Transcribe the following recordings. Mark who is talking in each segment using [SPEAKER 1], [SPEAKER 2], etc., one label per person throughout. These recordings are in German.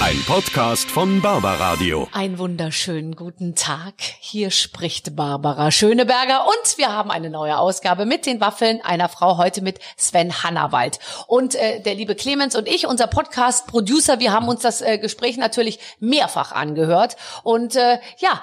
[SPEAKER 1] Ein Podcast von Barbaradio.
[SPEAKER 2] Einen wunderschönen guten Tag. Hier spricht Barbara Schöneberger und wir haben eine neue Ausgabe mit den Waffeln einer Frau heute mit Sven Hannawald. Und äh, der liebe Clemens und ich, unser Podcast-Producer, wir haben uns das äh, Gespräch natürlich mehrfach angehört. Und äh, ja,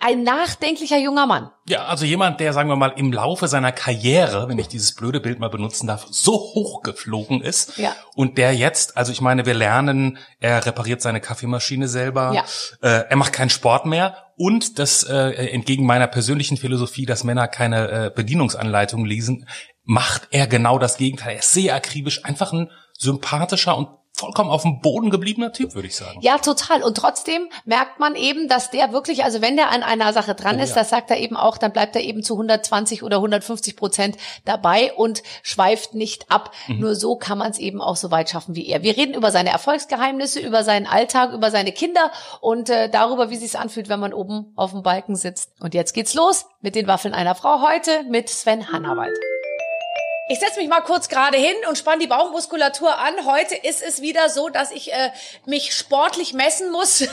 [SPEAKER 2] ein nachdenklicher junger Mann.
[SPEAKER 3] Ja, also jemand, der, sagen wir mal, im Laufe seiner Karriere, wenn ich dieses blöde Bild mal benutzen darf, so hochgeflogen ist.
[SPEAKER 2] Ja.
[SPEAKER 3] Und der jetzt, also ich meine, wir lernen, er repariert seine Kaffeemaschine selber,
[SPEAKER 2] Ja.
[SPEAKER 3] äh, er macht keinen Sport mehr und das äh, entgegen meiner persönlichen Philosophie, dass Männer keine äh, Bedienungsanleitung lesen, macht er genau das Gegenteil. Er ist sehr akribisch, einfach ein sympathischer und vollkommen auf dem Boden gebliebener Typ, würde ich sagen.
[SPEAKER 2] Ja, total. Und trotzdem merkt man eben, dass der wirklich, also wenn der an einer Sache dran
[SPEAKER 3] Oh,
[SPEAKER 2] ist,
[SPEAKER 3] ja.
[SPEAKER 2] das sagt er eben auch, dann bleibt er eben zu 120 oder 150 Prozent dabei und schweift nicht ab.
[SPEAKER 3] Mhm.
[SPEAKER 2] Nur so kann man es eben auch so weit schaffen wie er. Wir reden über seine Erfolgsgeheimnisse, über seinen Alltag, über seine Kinder und äh, darüber, wie sich's anfühlt, wenn man oben auf dem Balken sitzt. Und jetzt geht's los mit den Waffeln einer Frau heute mit Sven Hannawald. Ich setze mich mal kurz gerade hin und spann die Bauchmuskulatur an. Heute ist es wieder so, dass ich äh, mich sportlich messen muss.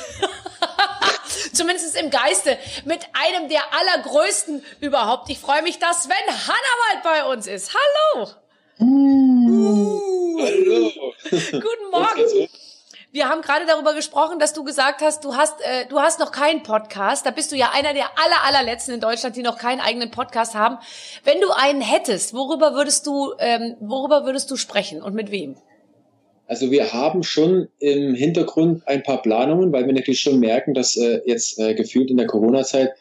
[SPEAKER 2] Zumindest im Geiste. Mit einem der allergrößten überhaupt. Ich freue mich, dass Sven Hannawald bei uns ist. Hallo.
[SPEAKER 4] Hallo.
[SPEAKER 2] Guten Morgen. Wir haben gerade darüber gesprochen, dass du gesagt hast, du hast, äh, du hast noch keinen Podcast. Da bist du ja einer der aller, allerletzten in Deutschland, die noch keinen eigenen Podcast haben. Wenn du einen hättest, worüber würdest du, ähm, worüber würdest du sprechen und mit wem?
[SPEAKER 4] Also wir haben schon im Hintergrund ein paar Planungen, weil wir natürlich schon merken, dass äh, jetzt äh, gefühlt in der Corona-Zeit,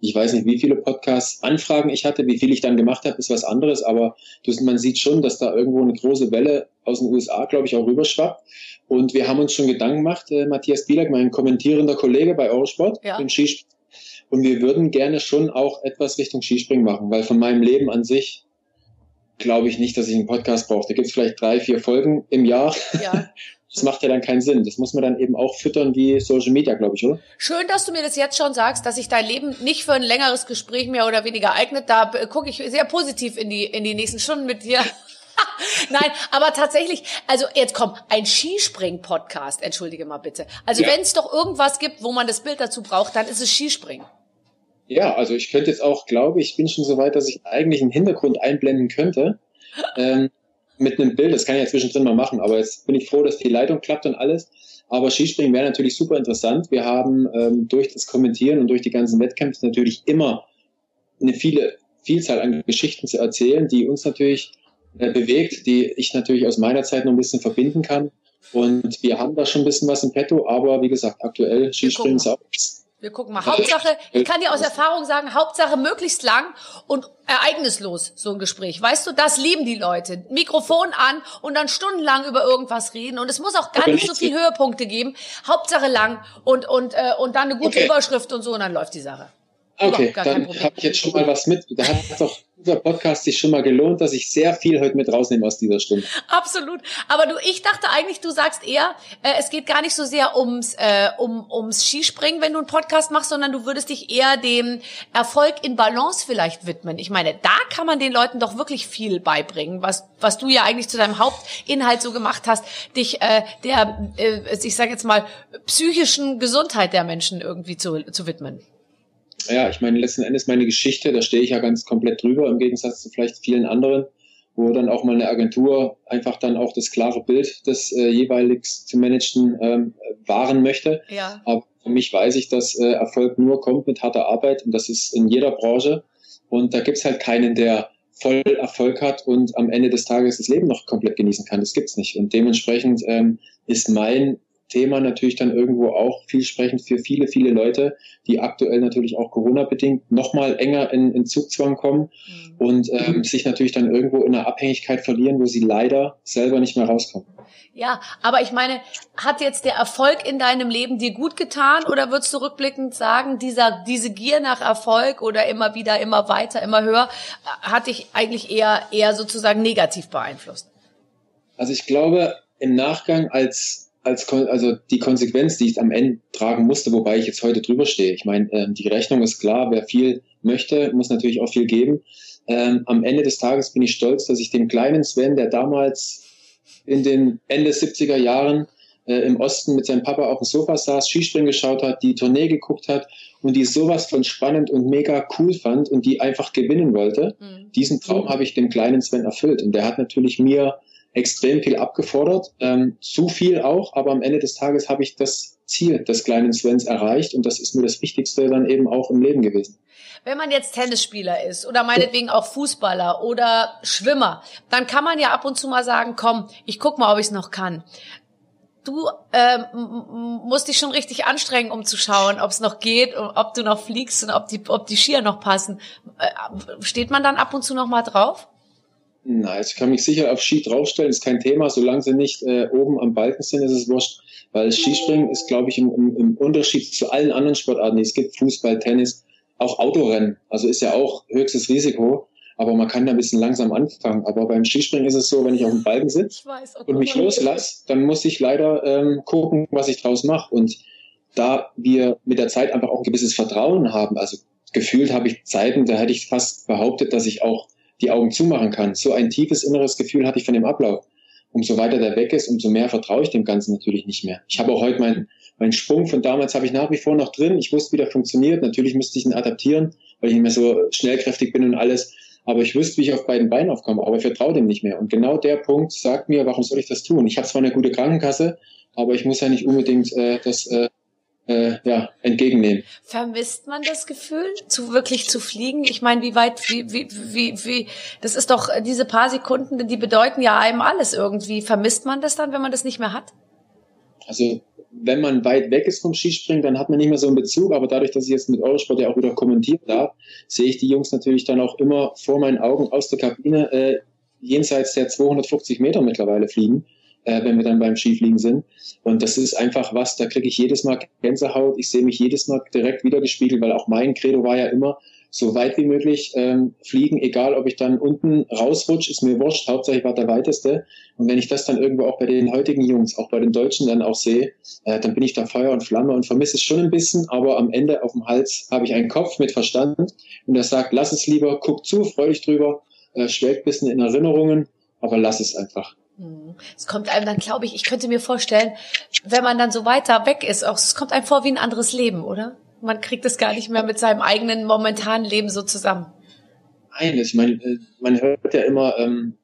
[SPEAKER 4] ich weiß nicht, wie viele Podcast-Anfragen ich hatte, wie viel ich dann gemacht habe, ist was anderes, aber das, man sieht schon, dass da irgendwo eine große Welle aus den USA, glaube ich, auch rüberschwappt. Und wir haben uns schon Gedanken gemacht, äh, Matthias Bielak, mein kommentierender Kollege bei Eurosport
[SPEAKER 2] Ja.
[SPEAKER 4] im Skispringen. Und wir würden gerne schon auch etwas Richtung Skispringen machen, weil von meinem Leben an sich glaube ich nicht, dass ich einen Podcast brauche. Da gibt es vielleicht drei, vier Folgen im Jahr.
[SPEAKER 2] Ja.
[SPEAKER 4] Das macht ja dann keinen Sinn. Das muss man dann eben auch füttern wie Social Media, glaube ich, oder?
[SPEAKER 2] Schön, dass du mir das jetzt schon sagst, dass sich dein Leben nicht für ein längeres Gespräch mehr oder weniger eignet. Da äh, gucke ich sehr positiv in die, in die nächsten Stunden mit dir. Nein, aber tatsächlich, also jetzt komm, ein Skispring-Podcast, entschuldige mal bitte. Also
[SPEAKER 4] Ja.
[SPEAKER 2] wenn es doch irgendwas gibt, wo man das Bild dazu braucht, dann ist es Skispringen.
[SPEAKER 4] Ja, also ich könnte jetzt auch, glaube ich, bin schon so weit, dass ich eigentlich einen Hintergrund einblenden könnte. Ähm, mit einem Bild, das kann ich ja zwischendrin mal machen, aber jetzt bin ich froh, dass die Leitung klappt und alles. Aber Skispringen wäre natürlich super interessant. Wir haben ähm, durch das Kommentieren und durch die ganzen Wettkämpfe natürlich immer eine viele Vielzahl an Geschichten zu erzählen, die uns natürlich äh, bewegt, die ich natürlich aus meiner Zeit noch ein bisschen verbinden kann. Und wir haben da schon ein bisschen was im Petto, aber wie gesagt, aktuell Skispringen ist auch
[SPEAKER 2] Wir gucken mal. Hauptsache, ich kann dir aus Erfahrung sagen, Hauptsache möglichst lang und ereignislos, so ein Gespräch. Weißt du, das lieben die Leute. Mikrofon an und dann stundenlang über irgendwas reden. Und es muss auch gar nicht so viel Höhepunkte geben. Hauptsache lang und, und, äh, und dann eine gute
[SPEAKER 4] Okay.
[SPEAKER 2] Überschrift und so und dann läuft die Sache.
[SPEAKER 4] Okay, dann habe ich jetzt schon mal was mit. Da hat doch unser Podcast sich schon mal gelohnt, dass ich sehr viel heute mit rausnehme aus dieser Stunde.
[SPEAKER 2] Absolut. Aber du, ich dachte eigentlich, du sagst eher, äh, es geht gar nicht so sehr ums, äh, um, ums Skispringen, wenn du einen Podcast machst, sondern du würdest dich eher dem Erfolg in Balance vielleicht widmen. Ich meine, da kann man den Leuten doch wirklich viel beibringen, was, was du ja eigentlich zu deinem Hauptinhalt so gemacht hast, dich äh, der, äh, ich sage jetzt mal, psychischen Gesundheit der Menschen irgendwie zu, zu widmen.
[SPEAKER 4] Ja, ich meine, letzten Endes meine Geschichte, da stehe ich ja ganz komplett drüber, im Gegensatz zu vielleicht vielen anderen, wo dann auch mal eine Agentur einfach dann auch das klare Bild des äh, jeweilig zu managen ähm, wahren möchte.
[SPEAKER 2] Ja.
[SPEAKER 4] Aber für mich weiß ich, dass äh, Erfolg nur kommt mit harter Arbeit und das ist in jeder Branche. Und da gibt's halt keinen, der voll Erfolg hat und am Ende des Tages das Leben noch komplett genießen kann. Das gibt's nicht. Und dementsprechend ähm, ist mein Thema natürlich dann irgendwo auch vielsprechend für viele, viele Leute, die aktuell natürlich auch Corona-bedingt nochmal enger in, in Zugzwang kommen
[SPEAKER 2] Mhm.
[SPEAKER 4] und ähm, sich natürlich dann irgendwo in einer Abhängigkeit verlieren, wo sie leider selber nicht mehr rauskommen.
[SPEAKER 2] Ja, aber ich meine, hat jetzt der Erfolg in deinem Leben dir gut getan oder würdest du rückblickend sagen, dieser, diese Gier nach Erfolg oder immer wieder, immer weiter, immer höher, äh, hat dich eigentlich eher, eher sozusagen negativ beeinflusst?
[SPEAKER 4] Also ich glaube, im Nachgang als als also die Konsequenz, die ich am Ende tragen musste, wobei ich jetzt heute drüber stehe. Ich meine, ähm, die Rechnung ist klar, wer viel möchte, muss natürlich auch viel geben. Ähm, am Ende des Tages bin ich stolz, dass ich dem kleinen Sven, der damals in den Ende 70er Jahren äh, im Osten mit seinem Papa auf dem Sofa saß, Skispringen geschaut hat, die Tournee geguckt hat und die sowas von spannend und mega cool fand und die einfach gewinnen wollte. Mhm. Diesen Traum mhm. habe ich dem kleinen Sven erfüllt. Und der hat natürlich mir extrem viel abgefordert, ähm, zu viel auch, aber am Ende des Tages habe ich das Ziel des kleinen Svens erreicht und das ist mir das Wichtigste dann eben auch im Leben gewesen.
[SPEAKER 2] Wenn man jetzt Tennisspieler ist oder meinetwegen auch Fußballer oder Schwimmer, dann kann man ja ab und zu mal sagen, komm, ich guck mal, ob ich es noch kann du ähm, musst dich schon richtig anstrengen, um zu schauen, ob es noch geht, ob du noch fliegst und ob die, ob die Skier noch passen. Äh, steht man dann ab und zu noch mal drauf?
[SPEAKER 4] Nein, ich kann mich sicher auf Ski draufstellen, ist kein Thema. Solange sie nicht äh, oben am Balken sind, ist es wurscht. Weil Skispringen ist, glaube ich, im, im, im Unterschied zu allen anderen Sportarten, es gibt Fußball, Tennis, auch Autorennen. Also ist ja auch höchstes Risiko aber man kann da ein bisschen langsam anfangen. Aber beim Skispringen ist es so, wenn ich auf dem Balken sitze oh und mich loslasse, dann muss ich leider ähm, gucken, was ich draus mache. Und da wir mit der Zeit einfach auch ein gewisses Vertrauen haben, also gefühlt habe ich Zeiten, da hätte ich fast behauptet, dass ich auch die Augen zumachen kann. So ein tiefes inneres Gefühl hatte ich von dem Ablauf. Umso weiter der weg ist, umso mehr vertraue ich dem Ganzen natürlich nicht mehr. Ich habe auch heute meinen mein Sprung von damals habe ich nach wie vor noch drin. Ich wusste, wie der funktioniert. Natürlich müsste ich ihn adaptieren, weil ich nicht mehr so schnellkräftig bin und alles aber ich wüsste, wie ich auf beiden Beinen aufkomme, aber ich vertraue dem nicht mehr. Und genau der Punkt sagt mir, warum soll ich das tun? Ich habe zwar eine gute Krankenkasse, aber ich muss ja nicht unbedingt äh, das äh, äh, ja, entgegennehmen.
[SPEAKER 2] Vermisst man das Gefühl, zu wirklich zu fliegen? Ich meine, wie weit, wie, wie, wie, wie, das ist doch diese paar Sekunden, die bedeuten ja einem alles irgendwie. Vermisst man das dann, wenn man das nicht mehr hat?
[SPEAKER 4] Also wenn man weit weg ist vom Skispringen, dann hat man nicht mehr so einen Bezug. Aber dadurch, dass ich jetzt mit Eurosport ja auch wieder kommentieren darf, sehe ich die Jungs natürlich dann auch immer vor meinen Augen aus der Kabine äh, jenseits der 250 Meter mittlerweile fliegen, äh, wenn wir dann beim Skifliegen sind. Und das ist einfach was, da kriege ich jedes Mal Gänsehaut. Ich sehe mich jedes Mal direkt wieder gespiegelt, weil auch mein Credo war ja immer, so weit wie möglich ähm, fliegen, egal ob ich dann unten rausrutsche, ist mir wurscht, hauptsächlich war der weiteste. Und wenn ich das dann irgendwo auch bei den heutigen Jungs, auch bei den Deutschen dann auch sehe, äh, dann bin ich da Feuer und Flamme und vermisse es schon ein bisschen, aber am Ende auf dem Hals habe ich einen Kopf mit Verstand und der sagt, lass es lieber, guck zu, freu dich drüber, äh, schwelgt bisschen in Erinnerungen, aber lass es einfach.
[SPEAKER 2] Hm. Es kommt einem dann, glaube ich, ich könnte mir vorstellen, wenn man dann so weiter weg ist, auch es kommt einem vor wie ein anderes Leben, oder? Man kriegt es gar nicht mehr mit seinem eigenen momentanen Leben so zusammen.
[SPEAKER 4] Nein, ich meine, äh, man hört ja immer, ähm,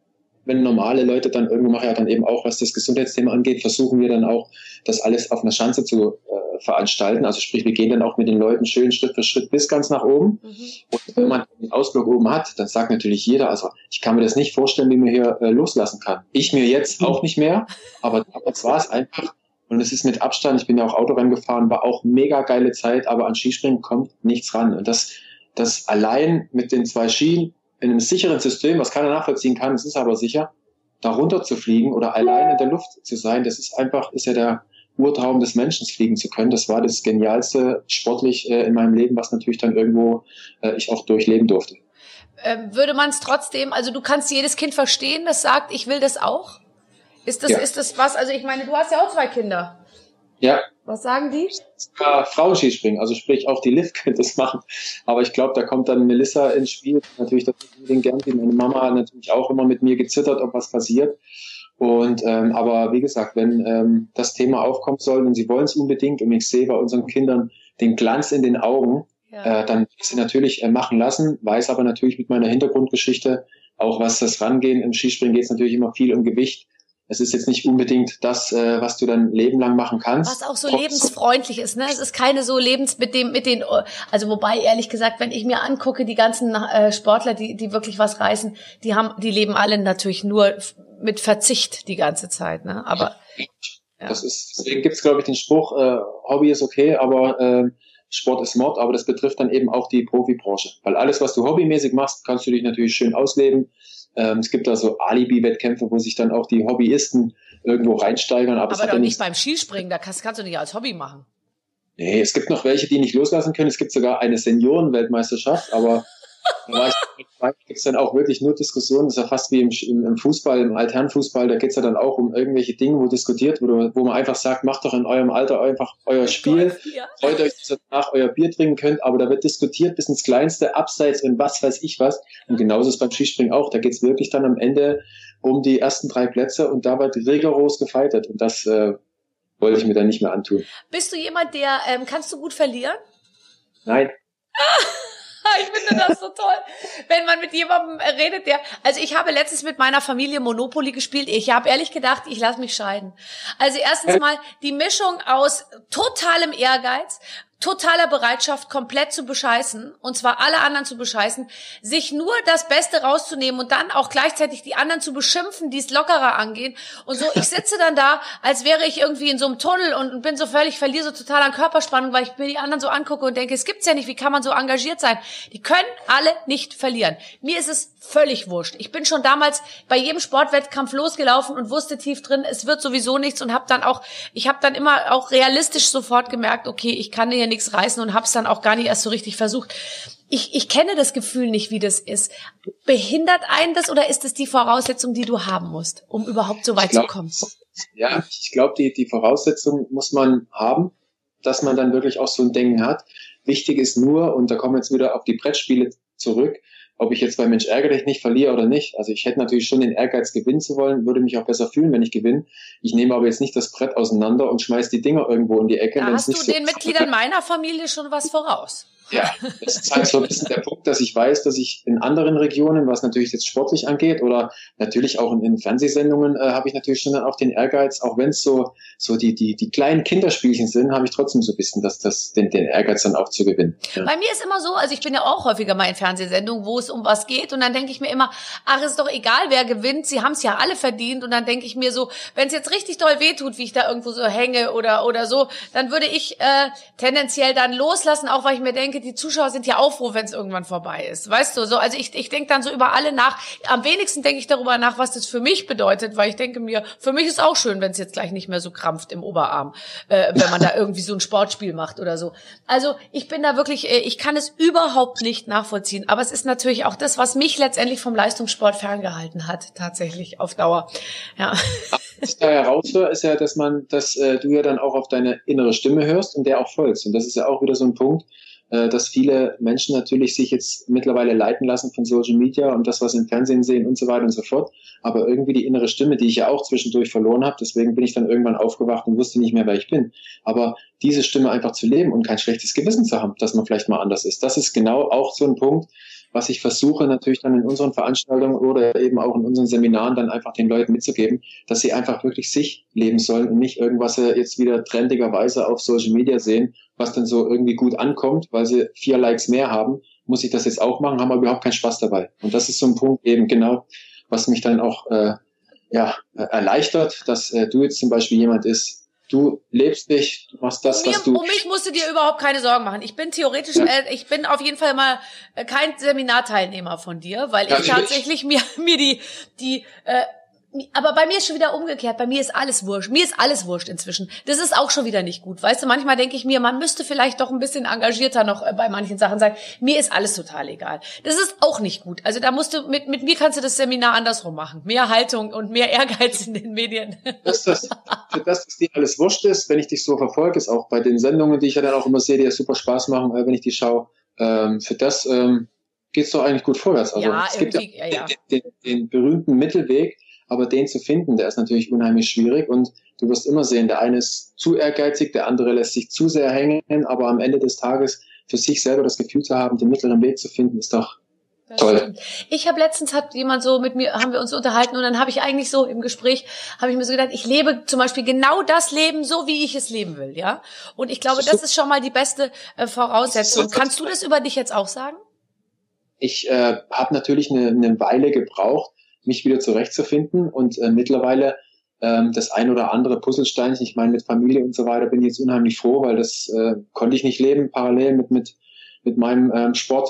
[SPEAKER 4] wenn normale Leute dann irgendwo machen, ja dann eben auch, was das Gesundheitsthema angeht, versuchen wir dann auch, das alles auf einer Schanze zu äh, veranstalten. Also sprich, wir gehen dann auch mit den Leuten schön Schritt für Schritt bis ganz nach oben. Mhm. Und wenn man den Ausblick oben hat, dann sagt natürlich jeder, also ich kann mir das nicht vorstellen, wie man hier äh, loslassen kann. Ich mir jetzt auch nicht mehr, aber damals war es einfach und es ist mit Abstand, ich bin ja auch Autorennen gefahren, war auch mega geile Zeit, aber an Skispringen kommt nichts ran. Und das, das allein mit den zwei Skien in einem sicheren System, was keiner nachvollziehen kann, es ist aber sicher, darunter zu fliegen oder allein in der Luft zu sein, das ist einfach, ist ja der Urtraum des Menschen, fliegen zu können. Das war das Genialste sportlich äh, in meinem Leben, was natürlich dann irgendwo äh, ich auch durchleben durfte.
[SPEAKER 2] Ähm, würde man es trotzdem, also du kannst jedes Kind verstehen, das sagt, ich will das auch? Ist das, ja. ist das was? Also ich meine, du hast ja auch zwei Kinder.
[SPEAKER 4] Ja.
[SPEAKER 2] Was sagen die?
[SPEAKER 4] Ja, Frauenskispringen, also sprich auch die Liv könnte es machen. Aber ich glaube, da kommt dann Melissa ins Spiel. Natürlich, das den gern. Meine Mama hat natürlich auch immer mit mir gezittert, ob was passiert. Und ähm, aber wie gesagt, wenn ähm, das Thema aufkommen soll und sie wollen es unbedingt und ich sehe bei unseren Kindern den Glanz in den Augen, ja. äh, dann sie natürlich äh, machen lassen, weiß aber natürlich mit meiner Hintergrundgeschichte, auch was das Rangehen im Skispringen geht es natürlich immer viel um Gewicht es ist jetzt nicht unbedingt das, äh, was du dann Leben lang machen kannst.
[SPEAKER 2] Was auch so Trotz lebensfreundlich ist, ne? Es ist keine so lebens mit dem, mit den, also wobei ehrlich gesagt, wenn ich mir angucke, die ganzen äh, Sportler, die, die wirklich was reißen, die haben, die leben alle natürlich nur mit Verzicht die ganze Zeit, ne? Aber
[SPEAKER 4] ja. das ist, deswegen gibt's glaube ich den Spruch, äh, Hobby ist okay, aber äh, Sport ist Mord, aber das betrifft dann eben auch die Profibranche, weil alles, was du hobbymäßig machst, kannst du dich natürlich schön ausleben ähm, es gibt da so Alibi-Wettkämpfe, wo sich dann auch die Hobbyisten irgendwo reinsteigern.
[SPEAKER 2] Aber, aber doch nicht beim Skispringen, da kannst, kannst du nicht als Hobby machen.
[SPEAKER 4] Nee, es gibt noch welche, die nicht loslassen können. Es gibt sogar eine Seniorenweltmeisterschaft, aber da gibt es dann auch wirklich nur Diskussionen. Das ist ja fast wie im, im Fußball, im Altherrenfußball, da geht es ja dann auch um irgendwelche Dinge, wo diskutiert wird, wo man einfach sagt, macht doch in eurem Alter einfach euer Spiel, freut euch, dass ihr danach euer Bier trinken könnt, aber da wird diskutiert bis ins Kleinste, abseits und was weiß ich was. Und genauso ist beim Skispringen auch. Da geht es wirklich dann am Ende um die ersten drei Plätze und da wird rigoros gefeitet und das äh, wollte ich mir dann nicht mehr antun.
[SPEAKER 2] Bist du jemand, der, ähm, kannst du gut verlieren?
[SPEAKER 4] Nein.
[SPEAKER 2] ich finde das so toll, wenn man mit jemandem redet, der. Also ich habe letztens mit meiner Familie Monopoly gespielt. Ich habe ehrlich gedacht, ich lasse mich scheiden. Also erstens mal die Mischung aus totalem Ehrgeiz, totaler Bereitschaft, komplett zu bescheißen, und zwar alle anderen zu bescheißen, sich nur das Beste rauszunehmen und dann auch gleichzeitig die anderen zu beschimpfen, die es lockerer angehen. Und so, ich sitze dann da, als wäre ich irgendwie in so einem Tunnel und bin so völlig, verliere so total an Körperspannung, weil ich mir die anderen so angucke und denke, es gibt's ja nicht, wie kann man so engagiert sein? Die können alle nicht verlieren. Mir ist es völlig wurscht. Ich bin schon damals bei jedem Sportwettkampf losgelaufen und wusste tief drin, es wird sowieso nichts und habe dann auch, ich habe dann immer auch realistisch sofort gemerkt, okay, ich kann hier nichts reißen und habe es dann auch gar nicht erst so richtig versucht. Ich, ich kenne das Gefühl nicht, wie das ist. Behindert einen das oder ist es die Voraussetzung, die du haben musst, um überhaupt so weit
[SPEAKER 4] glaub,
[SPEAKER 2] zu kommen?
[SPEAKER 4] Ja, ich glaube, die, die Voraussetzung muss man haben, dass man dann wirklich auch so ein Denken hat. Wichtig ist nur, und da kommen wir jetzt wieder auf die Brettspiele zurück, ob ich jetzt bei Mensch ärgere dich nicht verliere oder nicht. Also ich hätte natürlich schon den Ehrgeiz, gewinnen zu wollen, würde mich auch besser fühlen, wenn ich gewinne. Ich nehme aber jetzt nicht das Brett auseinander und schmeiß die Dinger irgendwo in die Ecke.
[SPEAKER 2] Da hast du
[SPEAKER 4] so
[SPEAKER 2] den Mitgliedern meiner Familie schon was voraus.
[SPEAKER 4] Ja, das ist halt so ein bisschen der Punkt, dass ich weiß, dass ich in anderen Regionen, was natürlich jetzt sportlich angeht oder natürlich auch in, in Fernsehsendungen, äh, habe ich natürlich schon dann auch den Ehrgeiz, auch wenn es so so die die die kleinen Kinderspielchen sind, habe ich trotzdem so ein bisschen das das den, den Ehrgeiz dann auch zu gewinnen.
[SPEAKER 2] Ja. Bei mir ist immer so, also ich bin ja auch häufiger mal in Fernsehsendungen, wo es um was geht und dann denke ich mir immer, ach ist doch egal, wer gewinnt, sie haben es ja alle verdient und dann denke ich mir so, wenn es jetzt richtig doll wehtut, wie ich da irgendwo so hänge oder oder so, dann würde ich äh, tendenziell dann loslassen, auch weil ich mir denke denke, die Zuschauer sind ja auch froh, wenn es irgendwann vorbei ist. Weißt du, so, also ich, ich denke dann so über alle nach. Am wenigsten denke ich darüber nach, was das für mich bedeutet, weil ich denke mir, für mich ist auch schön, wenn es jetzt gleich nicht mehr so krampft im Oberarm, äh, wenn man da irgendwie so ein Sportspiel macht oder so. Also ich bin da wirklich, äh, ich kann es überhaupt nicht nachvollziehen. Aber es ist natürlich auch das, was mich letztendlich vom Leistungssport ferngehalten hat, tatsächlich auf Dauer. Ja.
[SPEAKER 4] Was ich da heraushöre, ist ja, dass man, dass äh, du ja dann auch auf deine innere Stimme hörst und der auch folgst. Und das ist ja auch wieder so ein Punkt, äh, dass viele Menschen natürlich sich jetzt mittlerweile leiten lassen von Social Media und das, was sie im Fernsehen sehen und so weiter und so fort. Aber irgendwie die innere Stimme, die ich ja auch zwischendurch verloren habe, deswegen bin ich dann irgendwann aufgewacht und wusste nicht mehr, wer ich bin. Aber diese Stimme einfach zu leben und kein schlechtes Gewissen zu haben, dass man vielleicht mal anders ist, das ist genau auch so ein Punkt, was ich versuche natürlich dann in unseren Veranstaltungen oder eben auch in unseren Seminaren dann einfach den Leuten mitzugeben, dass sie einfach wirklich sich leben sollen und nicht irgendwas jetzt wieder trendigerweise auf Social Media sehen, was dann so irgendwie gut ankommt, weil sie vier Likes mehr haben, muss ich das jetzt auch machen, haben aber überhaupt keinen Spaß dabei. Und das ist so ein Punkt eben genau, was mich dann auch äh, ja, erleichtert, dass äh, du jetzt zum Beispiel jemand ist, du lebst dich, du machst das,
[SPEAKER 2] um mir,
[SPEAKER 4] was du.
[SPEAKER 2] Um mich musst du dir überhaupt keine Sorgen machen. Ich bin theoretisch, ja. äh, ich bin auf jeden Fall mal äh, kein Seminarteilnehmer von dir, weil ja, ich tatsächlich mir mir die die äh, aber bei mir ist schon wieder umgekehrt. Bei mir ist alles wurscht. Mir ist alles wurscht inzwischen. Das ist auch schon wieder nicht gut. Weißt du, manchmal denke ich mir, man müsste vielleicht doch ein bisschen engagierter noch äh, bei manchen Sachen sein. Mir ist alles total egal. Das ist auch nicht gut. Also da musst du, mit, mit mir kannst du das Seminar andersrum machen. Mehr Haltung und mehr Ehrgeiz in den Medien.
[SPEAKER 4] Dass das, für das, dass dir alles wurscht ist, wenn ich dich so verfolge, ist auch bei den Sendungen, die ich ja dann auch immer sehe, die ja super Spaß machen, äh, wenn ich die schaue, ähm, für das, ähm, geht's doch eigentlich gut vorwärts. Also
[SPEAKER 2] ja,
[SPEAKER 4] es gibt ja,
[SPEAKER 2] ja, ja.
[SPEAKER 4] Den, den, den berühmten Mittelweg, aber den zu finden, der ist natürlich unheimlich schwierig und du wirst immer sehen, der eine ist zu ehrgeizig, der andere lässt sich zu sehr hängen, aber am Ende des Tages für sich selber das Gefühl zu haben, den mittleren Weg zu finden, ist doch das Toll. Stimmt.
[SPEAKER 2] Ich habe letztens hat jemand so mit mir haben wir uns unterhalten und dann habe ich eigentlich so im Gespräch habe ich mir so gedacht, ich lebe zum Beispiel genau das Leben so wie ich es leben will, ja. Und ich glaube, das ist schon mal die beste äh, Voraussetzung. Kannst du das über dich jetzt auch sagen?
[SPEAKER 4] Ich äh, habe natürlich eine, eine Weile gebraucht, mich wieder zurechtzufinden und äh, mittlerweile ähm, das ein oder andere Puzzlesteinchen, ich meine mit Familie und so weiter, bin ich jetzt unheimlich froh, weil das äh, konnte ich nicht leben parallel mit mit mit meinem ähm, Sport.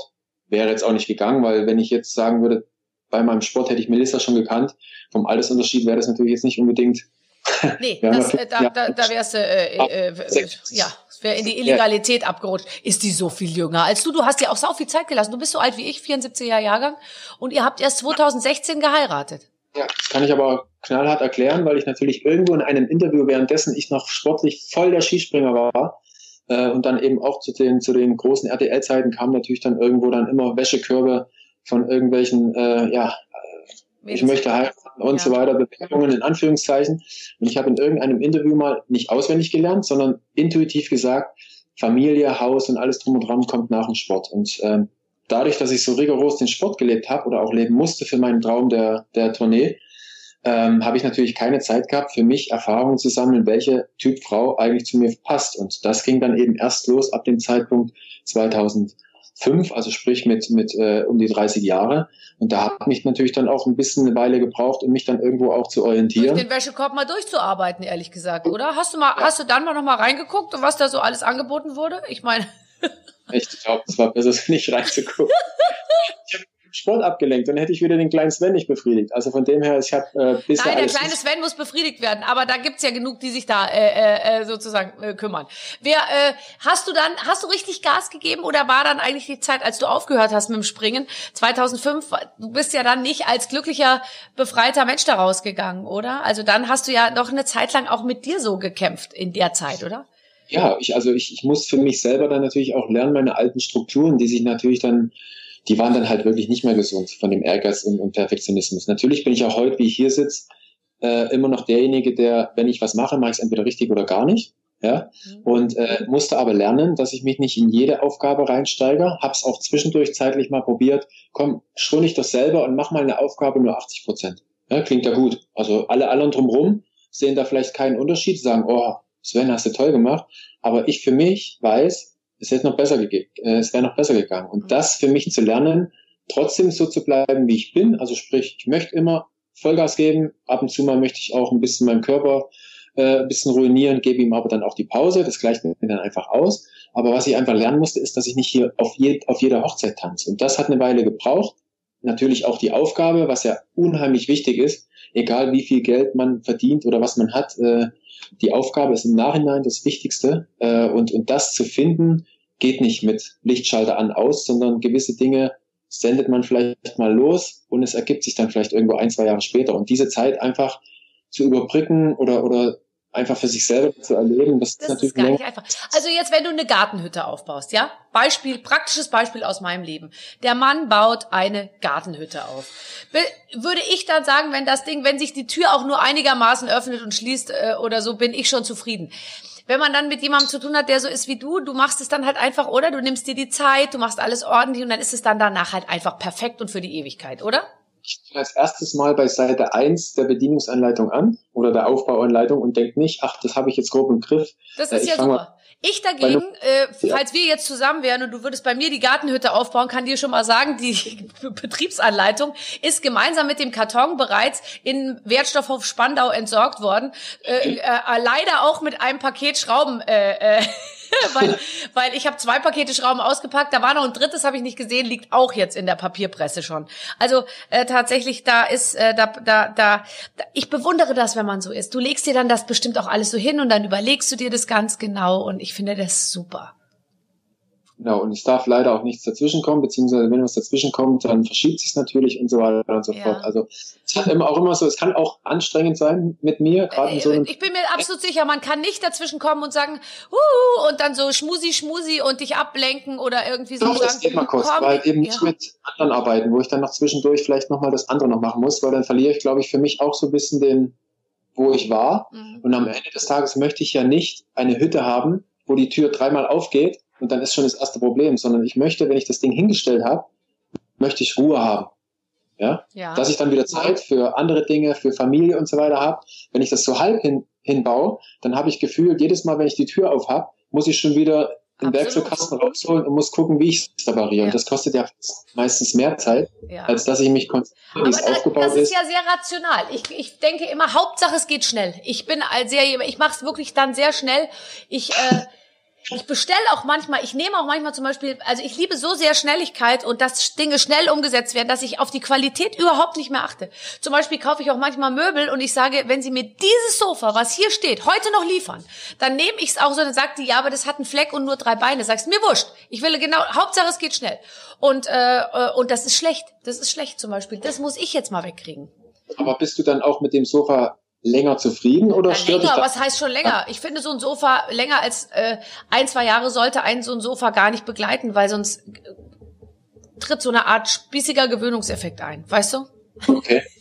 [SPEAKER 4] Wäre jetzt auch nicht gegangen, weil wenn ich jetzt sagen würde, bei meinem Sport hätte ich Melissa schon gekannt, vom Altersunterschied wäre das natürlich jetzt nicht unbedingt
[SPEAKER 2] Nee, das, äh, da, da, da wärst du, äh, äh, äh, ja, wäre in die Illegalität abgerutscht. Ist die so viel jünger als du? Du hast ja auch so viel Zeit gelassen. Du bist so alt wie ich, 74er Jahrgang, und ihr habt erst 2016 geheiratet.
[SPEAKER 4] Ja, das kann ich aber knallhart erklären, weil ich natürlich irgendwo in einem Interview, währenddessen ich noch sportlich voll der Skispringer war, äh, und dann eben auch zu den, zu den großen RTL-Zeiten kam natürlich dann irgendwo dann immer Wäschekörbe von irgendwelchen, äh, ja, ich möchte heiraten und ja. so weiter, Bewerbungen in Anführungszeichen. Und ich habe in irgendeinem Interview mal nicht auswendig gelernt, sondern intuitiv gesagt, Familie, Haus und alles drum und dran kommt nach dem Sport. Und ähm, dadurch, dass ich so rigoros den Sport gelebt habe oder auch leben musste für meinen Traum der, der Tournee, ähm, habe ich natürlich keine Zeit gehabt, für mich Erfahrungen zu sammeln, welche Typ Frau eigentlich zu mir passt. Und das ging dann eben erst los ab dem Zeitpunkt 2005, also sprich mit, mit äh, um die 30 Jahre. Und da hat mich natürlich dann auch ein bisschen eine Weile gebraucht, um mich dann irgendwo auch zu orientieren.
[SPEAKER 2] Durch den Wäschekorb mal durchzuarbeiten, ehrlich gesagt, oder? Hast du mal, ja. hast du dann mal noch mal reingeguckt und was da so alles angeboten wurde? Ich meine.
[SPEAKER 4] Ich glaube, es war besser, nicht reinzugucken. ich habe Sport abgelenkt und hätte ich wieder den kleinen Sven nicht befriedigt. Also von dem her, ich habe äh, bisher
[SPEAKER 2] Nein, der kleine Sven muss befriedigt werden, aber da gibt's ja genug, die sich da äh, äh, äh, sozusagen äh, kümmern. Wer äh, hast du dann, hast du richtig Gas gegeben oder war dann eigentlich die Zeit, als du aufgehört hast mit dem Springen, 2005, du bist ja dann nicht als glücklicher, befreiter Mensch da rausgegangen, oder? Also dann hast du ja noch eine Zeit lang auch mit dir so gekämpft in der Zeit, oder?
[SPEAKER 4] Ja, ich, also ich, ich muss für mich selber dann natürlich auch lernen, meine alten Strukturen, die sich natürlich dann die waren dann halt wirklich nicht mehr gesund von dem Ehrgeiz und, und Perfektionismus. Natürlich bin ich auch heute, wie ich hier sitze, äh, immer noch derjenige, der, wenn ich was mache, mache ich es entweder richtig oder gar nicht. Ja, mhm. und äh, musste aber lernen, dass ich mich nicht in jede Aufgabe reinsteige. Hab's auch zwischendurch zeitlich mal probiert. Komm, schon ich das selber und mach mal eine Aufgabe nur 80 Prozent. Ja, klingt ja gut. Also alle anderen drumherum sehen da vielleicht keinen Unterschied, sagen, oh, Sven, hast du toll gemacht. Aber ich für mich weiß, es hätte noch besser gegeben, äh, es wäre noch besser gegangen. Und das für mich zu lernen, trotzdem so zu bleiben, wie ich bin, also sprich, ich möchte immer Vollgas geben, ab und zu mal möchte ich auch ein bisschen meinen Körper äh, ein bisschen ruinieren, gebe ihm aber dann auch die Pause, das gleicht mir dann einfach aus. Aber was ich einfach lernen musste, ist, dass ich nicht hier auf, je, auf jeder Hochzeit tanze. Und das hat eine Weile gebraucht. Natürlich auch die Aufgabe, was ja unheimlich wichtig ist, egal wie viel Geld man verdient oder was man hat, äh, die Aufgabe ist im Nachhinein das Wichtigste. Äh, und, und das zu finden, geht nicht mit Lichtschalter an aus, sondern gewisse Dinge sendet man vielleicht mal los und es ergibt sich dann vielleicht irgendwo ein, zwei Jahre später. Und diese Zeit einfach zu überbrücken oder, oder einfach für sich selber zu erleben. Das,
[SPEAKER 2] das ist natürlich ist gar nicht einfach. Also jetzt, wenn du eine Gartenhütte aufbaust, ja? Beispiel, praktisches Beispiel aus meinem Leben. Der Mann baut eine Gartenhütte auf. Würde ich dann sagen, wenn das Ding, wenn sich die Tür auch nur einigermaßen öffnet und schließt äh, oder so, bin ich schon zufrieden. Wenn man dann mit jemandem zu tun hat, der so ist wie du, du machst es dann halt einfach, oder? Du nimmst dir die Zeit, du machst alles ordentlich und dann ist es dann danach halt einfach perfekt und für die Ewigkeit, oder?
[SPEAKER 4] ich fange als erstes mal bei Seite 1 der Bedienungsanleitung an oder der Aufbauanleitung und denke nicht, ach, das habe ich jetzt grob im Griff.
[SPEAKER 2] Das ist ich ja super. Ich dagegen, äh, falls wir jetzt zusammen wären und du würdest bei mir die Gartenhütte aufbauen, kann dir schon mal sagen, die Betriebsanleitung ist gemeinsam mit dem Karton bereits in Wertstoffhof Spandau entsorgt worden. Äh, äh, leider auch mit einem Paket Schrauben. Äh, äh, weil, weil ich habe zwei Pakete Schrauben ausgepackt, da war noch ein drittes, habe ich nicht gesehen, liegt auch jetzt in der Papierpresse schon. Also äh, tatsächlich, da ist, äh, da, da, da, ich bewundere das, wenn man so ist. Du legst dir dann das bestimmt auch alles so hin und dann überlegst du dir das ganz genau und ich finde das super.
[SPEAKER 4] Genau, und es darf leider auch nichts dazwischenkommen, beziehungsweise wenn was dazwischenkommt, dann verschiebt sich natürlich und so weiter und so ja. fort. Also es hat immer auch immer so, es kann auch anstrengend sein mit mir, gerade in so einem
[SPEAKER 2] Ich bin mir absolut sicher, man kann nicht dazwischenkommen und sagen, uh, und dann so schmusi schmusi und dich ablenken oder irgendwie so
[SPEAKER 4] Doch,
[SPEAKER 2] sagen.
[SPEAKER 4] Das geht mal kurz, weil eben ja. nicht mit anderen arbeiten, wo ich dann noch zwischendurch vielleicht nochmal das andere noch machen muss, weil dann verliere ich, glaube ich, für mich auch so ein bisschen den, wo ich war. Mhm. Und am Ende des Tages möchte ich ja nicht eine Hütte haben, wo die Tür dreimal aufgeht und dann ist schon das erste Problem, sondern ich möchte, wenn ich das Ding hingestellt habe, möchte ich Ruhe haben. Ja? ja. Dass ich dann wieder Zeit für andere Dinge, für Familie und so weiter habe. Wenn ich das so halb hin, hinbaue, dann habe ich gefühlt, jedes Mal, wenn ich die Tür auf habe, muss ich schon wieder den Werkzeugkasten rausholen und muss gucken, wie ich es repariere. Ja. Und das kostet ja meistens mehr Zeit, ja. als dass ich mich konzentriere, wie es aufgebaut ist.
[SPEAKER 2] Das ist ja sehr rational. Ich, ich denke immer, Hauptsache es geht schnell. Ich bin als sehr, ich mache es wirklich dann sehr schnell. Ich äh, ich bestelle auch manchmal, ich nehme auch manchmal zum Beispiel, also ich liebe so sehr Schnelligkeit und dass Dinge schnell umgesetzt werden, dass ich auf die Qualität überhaupt nicht mehr achte. Zum Beispiel kaufe ich auch manchmal Möbel und ich sage, wenn Sie mir dieses Sofa, was hier steht, heute noch liefern, dann nehme ich es auch so, dann sagt die, ja, aber das hat einen Fleck und nur drei Beine. Sagst mir wurscht. Ich will genau, Hauptsache es geht schnell. Und, äh, äh, und das ist schlecht. Das ist schlecht zum Beispiel. Das muss ich jetzt mal wegkriegen.
[SPEAKER 4] Aber bist du dann auch mit dem Sofa länger zufrieden oder ja, stört
[SPEAKER 2] länger, was heißt schon länger? Ich finde so ein Sofa länger als äh, ein, zwei Jahre sollte ein so ein Sofa gar nicht begleiten, weil sonst äh, tritt so eine Art spießiger Gewöhnungseffekt ein, weißt du?
[SPEAKER 4] Okay.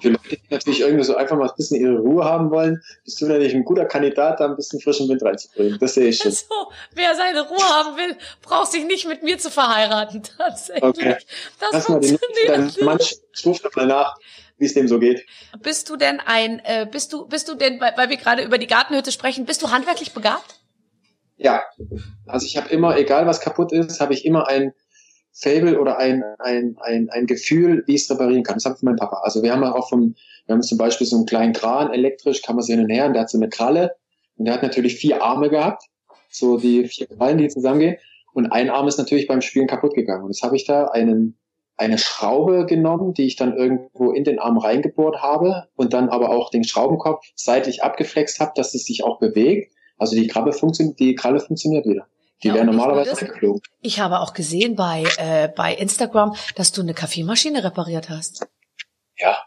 [SPEAKER 4] Für Leute, die natürlich irgendwie so einfach mal ein bisschen ihre Ruhe haben wollen, bist du natürlich ein guter Kandidat, da ein bisschen frischen Wind reinzubringen. Das sehe ich schon.
[SPEAKER 2] So, wer seine Ruhe haben will, braucht sich nicht mit mir zu verheiraten. Tatsächlich.
[SPEAKER 4] Okay.
[SPEAKER 2] Das
[SPEAKER 4] Lass mal den
[SPEAKER 2] funktioniert.
[SPEAKER 4] deinen Mann doch mal nach, wie es dem so geht.
[SPEAKER 2] Bist du denn ein, äh, bist du, bist du denn, weil, wir gerade über die Gartenhütte sprechen, bist du handwerklich begabt?
[SPEAKER 4] Ja. Also ich habe immer, egal was kaputt ist, habe ich immer ein Fable oder ein, ein, ein, ein Gefühl, wie ich es reparieren kann. Das habe ich von meinem Papa. Also wir haben auch vom, wir haben zum Beispiel so einen kleinen Kran, elektrisch, kann man so hin und her, und der hat so eine Kralle. Und der hat natürlich vier Arme gehabt. So die vier Krallen, die zusammengehen. Und ein Arm ist natürlich beim Spielen kaputt gegangen. Und jetzt habe ich da einen, eine Schraube genommen, die ich dann irgendwo in den Arm reingebohrt habe und dann aber auch den Schraubenkopf seitlich abgeflext habe, dass es sich auch bewegt. Also die Krabbe funktioniert, die Kralle funktioniert wieder. Die
[SPEAKER 2] Ja,
[SPEAKER 4] wäre normalerweise weggeflogen.
[SPEAKER 2] Ich habe auch gesehen bei, äh, bei Instagram, dass du eine Kaffeemaschine repariert hast.
[SPEAKER 4] Ja.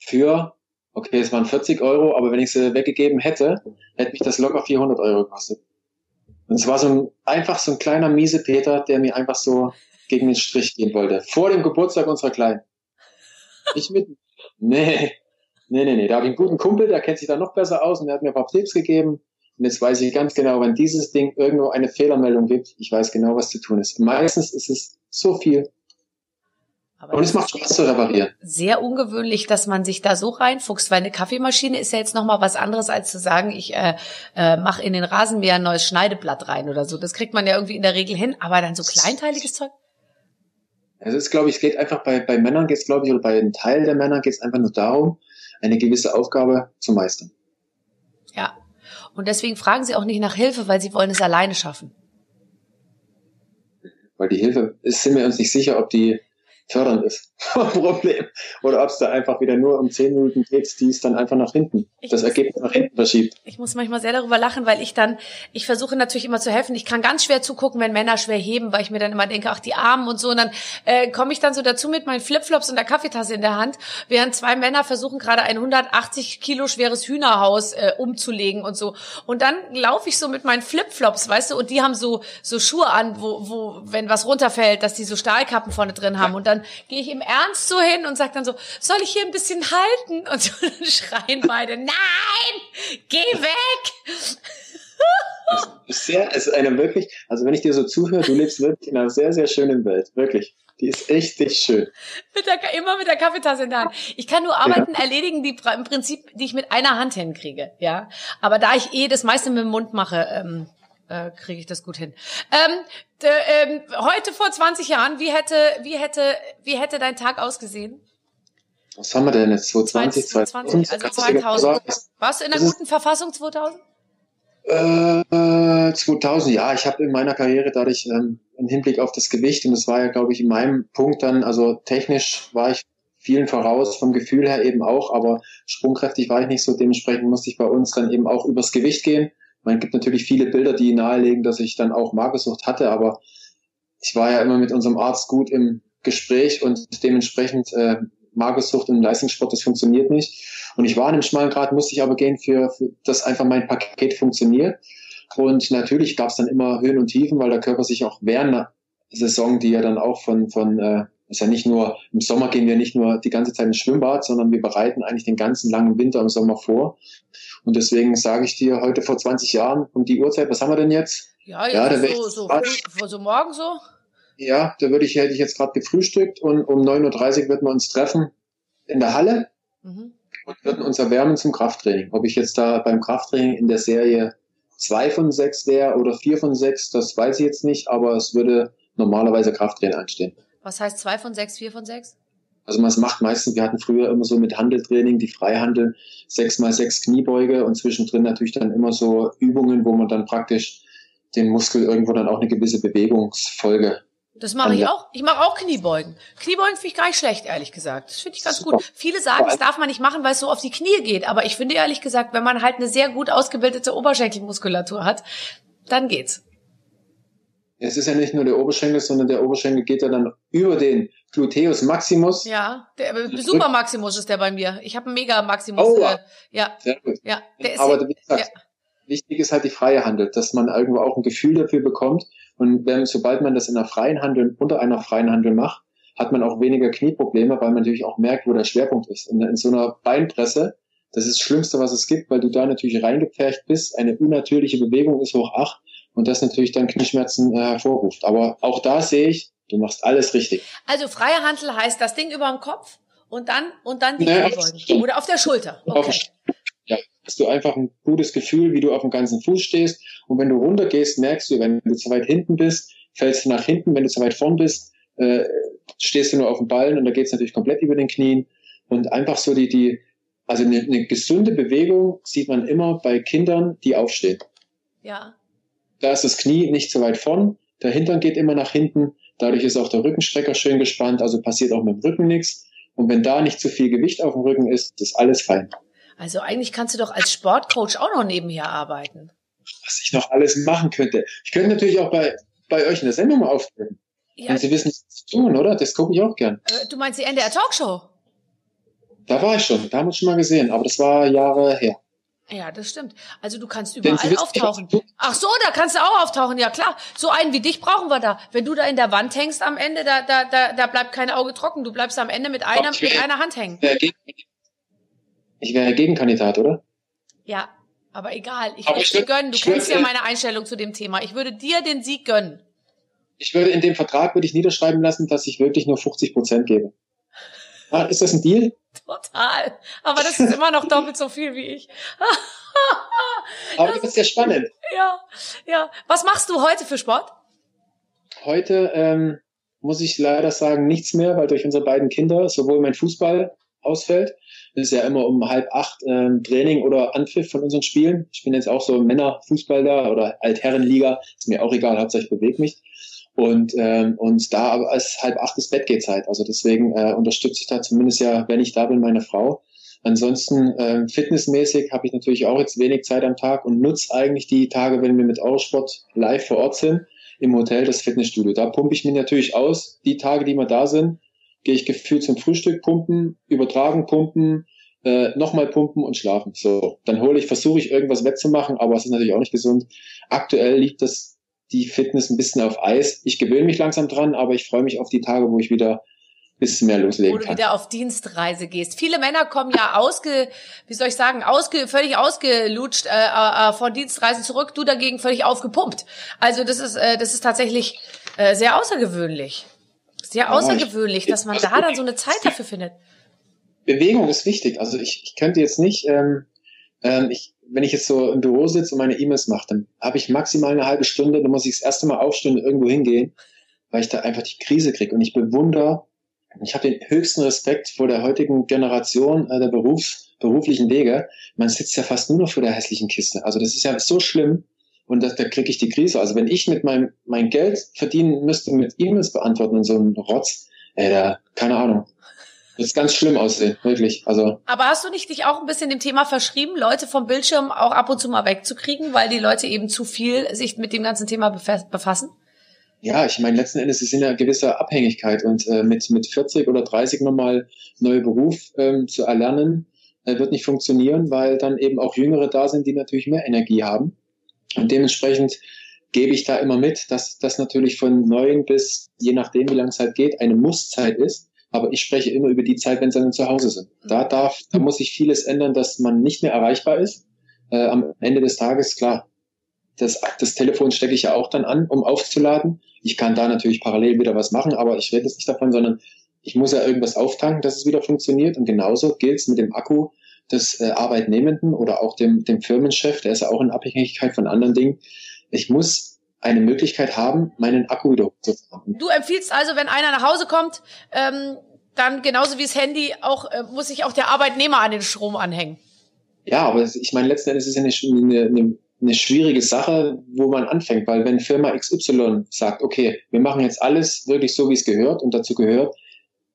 [SPEAKER 4] Für, okay, es waren 40 Euro, aber wenn ich sie weggegeben hätte, hätte mich das locker 400 Euro gekostet. Und es war so ein, einfach so ein kleiner miese Peter, der mir einfach so gegen den Strich gehen wollte. Vor dem Geburtstag unserer Kleinen. Ich mit, nee, nee, nee, nee. Da habe ich einen guten Kumpel, der kennt sich da noch besser aus und der hat mir ein paar Tipps gegeben. Und jetzt weiß ich ganz genau, wenn dieses Ding irgendwo eine Fehlermeldung gibt, ich weiß genau, was zu tun ist. Meistens ist es so viel.
[SPEAKER 2] Aber
[SPEAKER 4] Und es macht Spaß zu reparieren.
[SPEAKER 2] sehr ungewöhnlich, dass man sich da so reinfuchst, weil eine Kaffeemaschine ist ja jetzt noch mal was anderes als zu sagen, ich äh, äh, mache in den Rasenmäher ein neues Schneideblatt rein oder so. Das kriegt man ja irgendwie in der Regel hin, aber dann so kleinteiliges Zeug.
[SPEAKER 4] Es ist, glaube ich, es geht einfach bei, bei Männern geht es, glaube ich, oder bei einem Teil der Männer geht es einfach nur darum, eine gewisse Aufgabe zu meistern.
[SPEAKER 2] Ja. Und deswegen fragen sie auch nicht nach Hilfe, weil sie wollen es alleine schaffen.
[SPEAKER 4] Weil die Hilfe, ist, sind wir uns nicht sicher, ob die fördernd ist. Problem. Oder ob es da einfach wieder nur um 10 Minuten geht, die es dann einfach nach hinten,
[SPEAKER 2] Ich
[SPEAKER 4] das
[SPEAKER 2] muss-
[SPEAKER 4] Ergebnis nach hinten verschiebt.
[SPEAKER 2] Ich muss manchmal sehr darüber lachen, weil ich dann, ich versuche natürlich immer zu helfen. Ich kann ganz schwer zugucken, wenn Männer schwer heben, weil ich mir dann immer denke, ach die Armen und so. Und dann äh, komme ich dann so dazu mit meinen Flipflops und der Kaffeetasse in der Hand, während zwei Männer versuchen gerade ein 180 Kilo schweres Hühnerhaus äh, umzulegen und so. Und dann laufe ich so mit meinen Flipflops, weißt du, und die haben so so Schuhe an, wo, wo wenn was runterfällt, dass die so Stahlkappen vorne drin haben. Und dann gehe ich im Ernst so hin und sage dann so, soll ich hier ein bisschen halten? Und so dann schreien beide, nein, geh weg!
[SPEAKER 4] Sehr, es ist eine wirklich, also wenn ich dir so zuhöre, du lebst wirklich in einer sehr, sehr schönen Welt. Wirklich. Die ist echt, echt schön.
[SPEAKER 2] Mit der, immer mit der Kaffeetasse in der Hand. Ich kann nur Arbeiten erledigen, die im Prinzip, die ich mit einer Hand hinkriege, ja. Aber da ich eh das meiste mit dem Mund mache, ähm, äh, kriege ich das gut hin. Ähm, d, ähm, heute vor 20 Jahren, wie hätte, wie hätte, wie hätte dein Tag ausgesehen?
[SPEAKER 4] Was haben wir denn jetzt? 2020,
[SPEAKER 2] 2020, also
[SPEAKER 4] Kannst du dir genau
[SPEAKER 2] 2000.
[SPEAKER 4] sagen?
[SPEAKER 2] Warst du in einer guten Verfassung 2000?
[SPEAKER 4] Äh, 2000, ja, ich habe in meiner Karriere dadurch ähm, im Hinblick auf das Gewicht und das war ja, glaube ich, in meinem Punkt dann, also technisch war ich vielen voraus, vom Gefühl her eben auch, aber sprungkräftig war ich nicht so, dementsprechend musste ich bei uns dann eben auch übers Gewicht gehen. Man gibt natürlich viele Bilder, die nahelegen, dass ich dann auch Magersucht hatte, aber ich war ja immer mit unserem Arzt gut im Gespräch und dementsprechend äh, Magersucht im Leistungssport, das funktioniert nicht. Und ich war in einem schmalen Grad, musste ich aber gehen, für, für dass einfach mein Paket funktioniert. Und natürlich gab es dann immer Höhen und Tiefen, weil der Körper sich auch während der Saison, die ja dann auch von, von äh, ist ja nicht nur, im Sommer gehen wir nicht nur die ganze Zeit ins Schwimmbad, sondern wir bereiten eigentlich den ganzen langen Winter im Sommer vor. Und deswegen sage ich dir, heute vor 20 Jahren um die Uhrzeit, was haben wir denn jetzt?
[SPEAKER 2] Ja,
[SPEAKER 4] Ja,
[SPEAKER 2] ja, so, so, früh, so morgen so.
[SPEAKER 4] Ja, da würde ich, hätte ich jetzt gerade gefrühstückt und um 9.30 Uhr würden wir uns treffen in der Halle
[SPEAKER 2] Mhm.
[SPEAKER 4] und würden uns erwärmen zum Krafttraining. Ob ich jetzt da beim Krafttraining in der Serie zwei von sechs wäre oder vier von sechs, das weiß ich jetzt nicht, aber es würde normalerweise Krafttraining anstehen.
[SPEAKER 2] Was heißt zwei von sechs, vier von sechs?
[SPEAKER 4] Also man macht meistens, wir hatten früher immer so mit Handeltraining, die Freihandel, sechs mal sechs Kniebeuge und zwischendrin natürlich dann immer so Übungen, wo man dann praktisch den Muskel irgendwo dann auch eine gewisse Bewegungsfolge.
[SPEAKER 2] Das mache ich auch. Ich mache auch Kniebeugen. Kniebeugen finde ich gar nicht schlecht, ehrlich gesagt. Das finde ich ganz
[SPEAKER 4] Super.
[SPEAKER 2] gut. Viele sagen, das darf man nicht machen, weil es so auf die Knie geht. Aber ich finde ehrlich gesagt, wenn man halt eine sehr gut ausgebildete Oberschenkelmuskulatur hat, dann geht's.
[SPEAKER 4] Es ist ja nicht nur der Oberschenkel, sondern der Oberschenkel geht ja dann über den Gluteus Maximus.
[SPEAKER 2] Ja, der äh, Super Maximus ist der bei mir. Ich habe einen Mega Maximus.
[SPEAKER 4] Oh.
[SPEAKER 2] äh, ja,
[SPEAKER 4] Sehr gut.
[SPEAKER 2] ja. Der ist
[SPEAKER 4] Aber wie gesagt, wichtig ist halt die freie Handel, dass man irgendwo auch ein Gefühl dafür bekommt. Und wenn, sobald man das in einer freien Handel, unter einer freien Handel macht, hat man auch weniger Knieprobleme, weil man natürlich auch merkt, wo der Schwerpunkt ist. In, in so einer Beinpresse, das ist das Schlimmste, was es gibt, weil du da natürlich reingepfercht bist, eine unnatürliche Bewegung ist hoch acht und das natürlich dann Knieschmerzen äh, hervorruft. Aber auch da sehe ich, du machst alles richtig.
[SPEAKER 2] Also freie Hantel heißt das Ding über dem Kopf und dann und dann die naja, Kniebeugen oder auf der Schulter. Okay.
[SPEAKER 4] Ja, hast du einfach ein gutes Gefühl, wie du auf dem ganzen Fuß stehst und wenn du runtergehst, merkst du, wenn du zu weit hinten bist, fällst du nach hinten, wenn du zu weit vorn bist, äh, stehst du nur auf dem Ballen und da geht's natürlich komplett über den Knien und einfach so die die also eine, eine gesunde Bewegung sieht man immer bei Kindern, die aufstehen.
[SPEAKER 2] Ja.
[SPEAKER 4] Da ist das Knie nicht so weit vorn, der Hintern geht immer nach hinten, dadurch ist auch der Rückenstrecker schön gespannt, also passiert auch mit dem Rücken nichts. Und wenn da nicht zu viel Gewicht auf dem Rücken ist, ist alles fein.
[SPEAKER 2] Also eigentlich kannst du doch als Sportcoach auch noch nebenher arbeiten.
[SPEAKER 4] Was ich noch alles machen könnte. Ich könnte natürlich auch bei, bei euch in der Sendung mal auftreten. Ja. Und Sie wissen, was zu tun, oder? Das gucke ich auch gern.
[SPEAKER 2] Äh, du meinst die NDR Talkshow?
[SPEAKER 4] Da war ich schon, da haben wir schon mal gesehen, aber das war Jahre her.
[SPEAKER 2] Ja, das stimmt. Also du kannst überall auftauchen. Ach so, da kannst du auch auftauchen, ja klar. So einen wie dich brauchen wir da. Wenn du da in der Wand hängst am Ende, da, da, da, da bleibt kein Auge trocken. Du bleibst am Ende mit einer, okay. mit einer Hand hängen.
[SPEAKER 4] Ich wäre Gegenkandidat, oder?
[SPEAKER 2] Ja, aber egal. Ich würde dir gönnen. Du kennst ja meine Einstellung zu dem Thema. Ich würde dir den Sieg gönnen.
[SPEAKER 4] Ich würde in dem Vertrag würde ich niederschreiben lassen, dass ich wirklich nur 50 Prozent gebe. Ah, ist das ein Deal?
[SPEAKER 2] Total. Aber das ist immer noch doppelt so viel wie ich.
[SPEAKER 4] Aber das ist ja spannend.
[SPEAKER 2] Ja, ja. Was machst du heute für Sport?
[SPEAKER 4] Heute ähm, muss ich leider sagen, nichts mehr, weil durch unsere beiden Kinder sowohl mein Fußball ausfällt. Das ist ja immer um halb acht ähm, Training oder Anpfiff von unseren Spielen. Ich bin jetzt auch so Männerfußball da oder Altherrenliga. Ist mir auch egal, hauptsächlich bewegt mich. Und, ähm, und da als halb acht geht Zeit. Also deswegen äh, unterstütze ich da zumindest ja, wenn ich da bin, meine Frau. Ansonsten äh, fitnessmäßig habe ich natürlich auch jetzt wenig Zeit am Tag und nutze eigentlich die Tage, wenn wir mit Eurosport live vor Ort sind, im Hotel das Fitnessstudio. Da pumpe ich mich natürlich aus. Die Tage, die wir da sind, gehe ich gefühlt zum Frühstück pumpen, übertragen pumpen, äh, nochmal pumpen und schlafen. So, dann hole ich, versuche ich irgendwas wettzumachen, aber es ist natürlich auch nicht gesund. Aktuell liegt das die Fitness ein bisschen auf Eis. Ich gewöhne mich langsam dran, aber ich freue mich auf die Tage, wo ich wieder ein bisschen mehr loslegen kann.
[SPEAKER 2] Wo du wieder auf Dienstreise gehst. Viele Männer kommen ja ausge, wie soll ich sagen, ausge, völlig ausgelutscht äh, äh, von Dienstreisen zurück. Du dagegen völlig aufgepumpt. Also das ist, äh, das ist tatsächlich äh, sehr außergewöhnlich. Sehr außergewöhnlich, dass man da dann so eine Zeit dafür findet.
[SPEAKER 4] Bewegung ist wichtig. Also ich, ich könnte jetzt nicht, ähm, ähm, ich, wenn ich jetzt so im Büro sitze und meine E-Mails mache, dann habe ich maximal eine halbe Stunde, dann muss ich das erste Mal aufstehen und irgendwo hingehen, weil ich da einfach die Krise kriege. Und ich bewundere, ich habe den höchsten Respekt vor der heutigen Generation äh, der Berufs, beruflichen Wege. Man sitzt ja fast nur noch vor der hässlichen Kiste. Also das ist ja so schlimm und da, da kriege ich die Krise. Also wenn ich mit meinem mein Geld verdienen müsste mit E-Mails beantworten und so ein Rotz, ey, da, keine Ahnung. Das ist ganz schlimm aussehen, wirklich. Also.
[SPEAKER 2] Aber hast du nicht dich auch ein bisschen dem Thema verschrieben, Leute vom Bildschirm auch ab und zu mal wegzukriegen, weil die Leute eben zu viel sich mit dem ganzen Thema befassen?
[SPEAKER 4] Ja, ich meine, letzten Endes ist in einer gewissen Abhängigkeit und äh, mit, mit 40 oder 30 nochmal neue Beruf ähm, zu erlernen, äh, wird nicht funktionieren, weil dann eben auch Jüngere da sind, die natürlich mehr Energie haben. Und dementsprechend gebe ich da immer mit, dass das natürlich von neun bis, je nachdem, wie lange es halt geht, eine Musszeit ist aber ich spreche immer über die Zeit, wenn sie dann zu Hause sind. Da darf, da muss sich vieles ändern, dass man nicht mehr erreichbar ist. Äh, am Ende des Tages, klar, das, das Telefon stecke ich ja auch dann an, um aufzuladen. Ich kann da natürlich parallel wieder was machen, aber ich rede jetzt nicht davon, sondern ich muss ja irgendwas auftanken, dass es wieder funktioniert. Und genauso gilt es mit dem Akku des äh, Arbeitnehmenden oder auch dem, dem Firmenchef, der ist ja auch in Abhängigkeit von anderen Dingen. Ich muss eine Möglichkeit haben, meinen Akku wieder hochzufahren.
[SPEAKER 2] Du empfiehlst also, wenn einer nach Hause kommt, ähm, dann genauso wie das Handy auch, äh, muss sich auch der Arbeitnehmer an den Strom anhängen.
[SPEAKER 4] Ja, aber ich meine, letzten Endes ist es ja eine, eine, eine schwierige Sache, wo man anfängt, weil wenn Firma XY sagt, okay, wir machen jetzt alles wirklich so, wie es gehört und dazu gehört,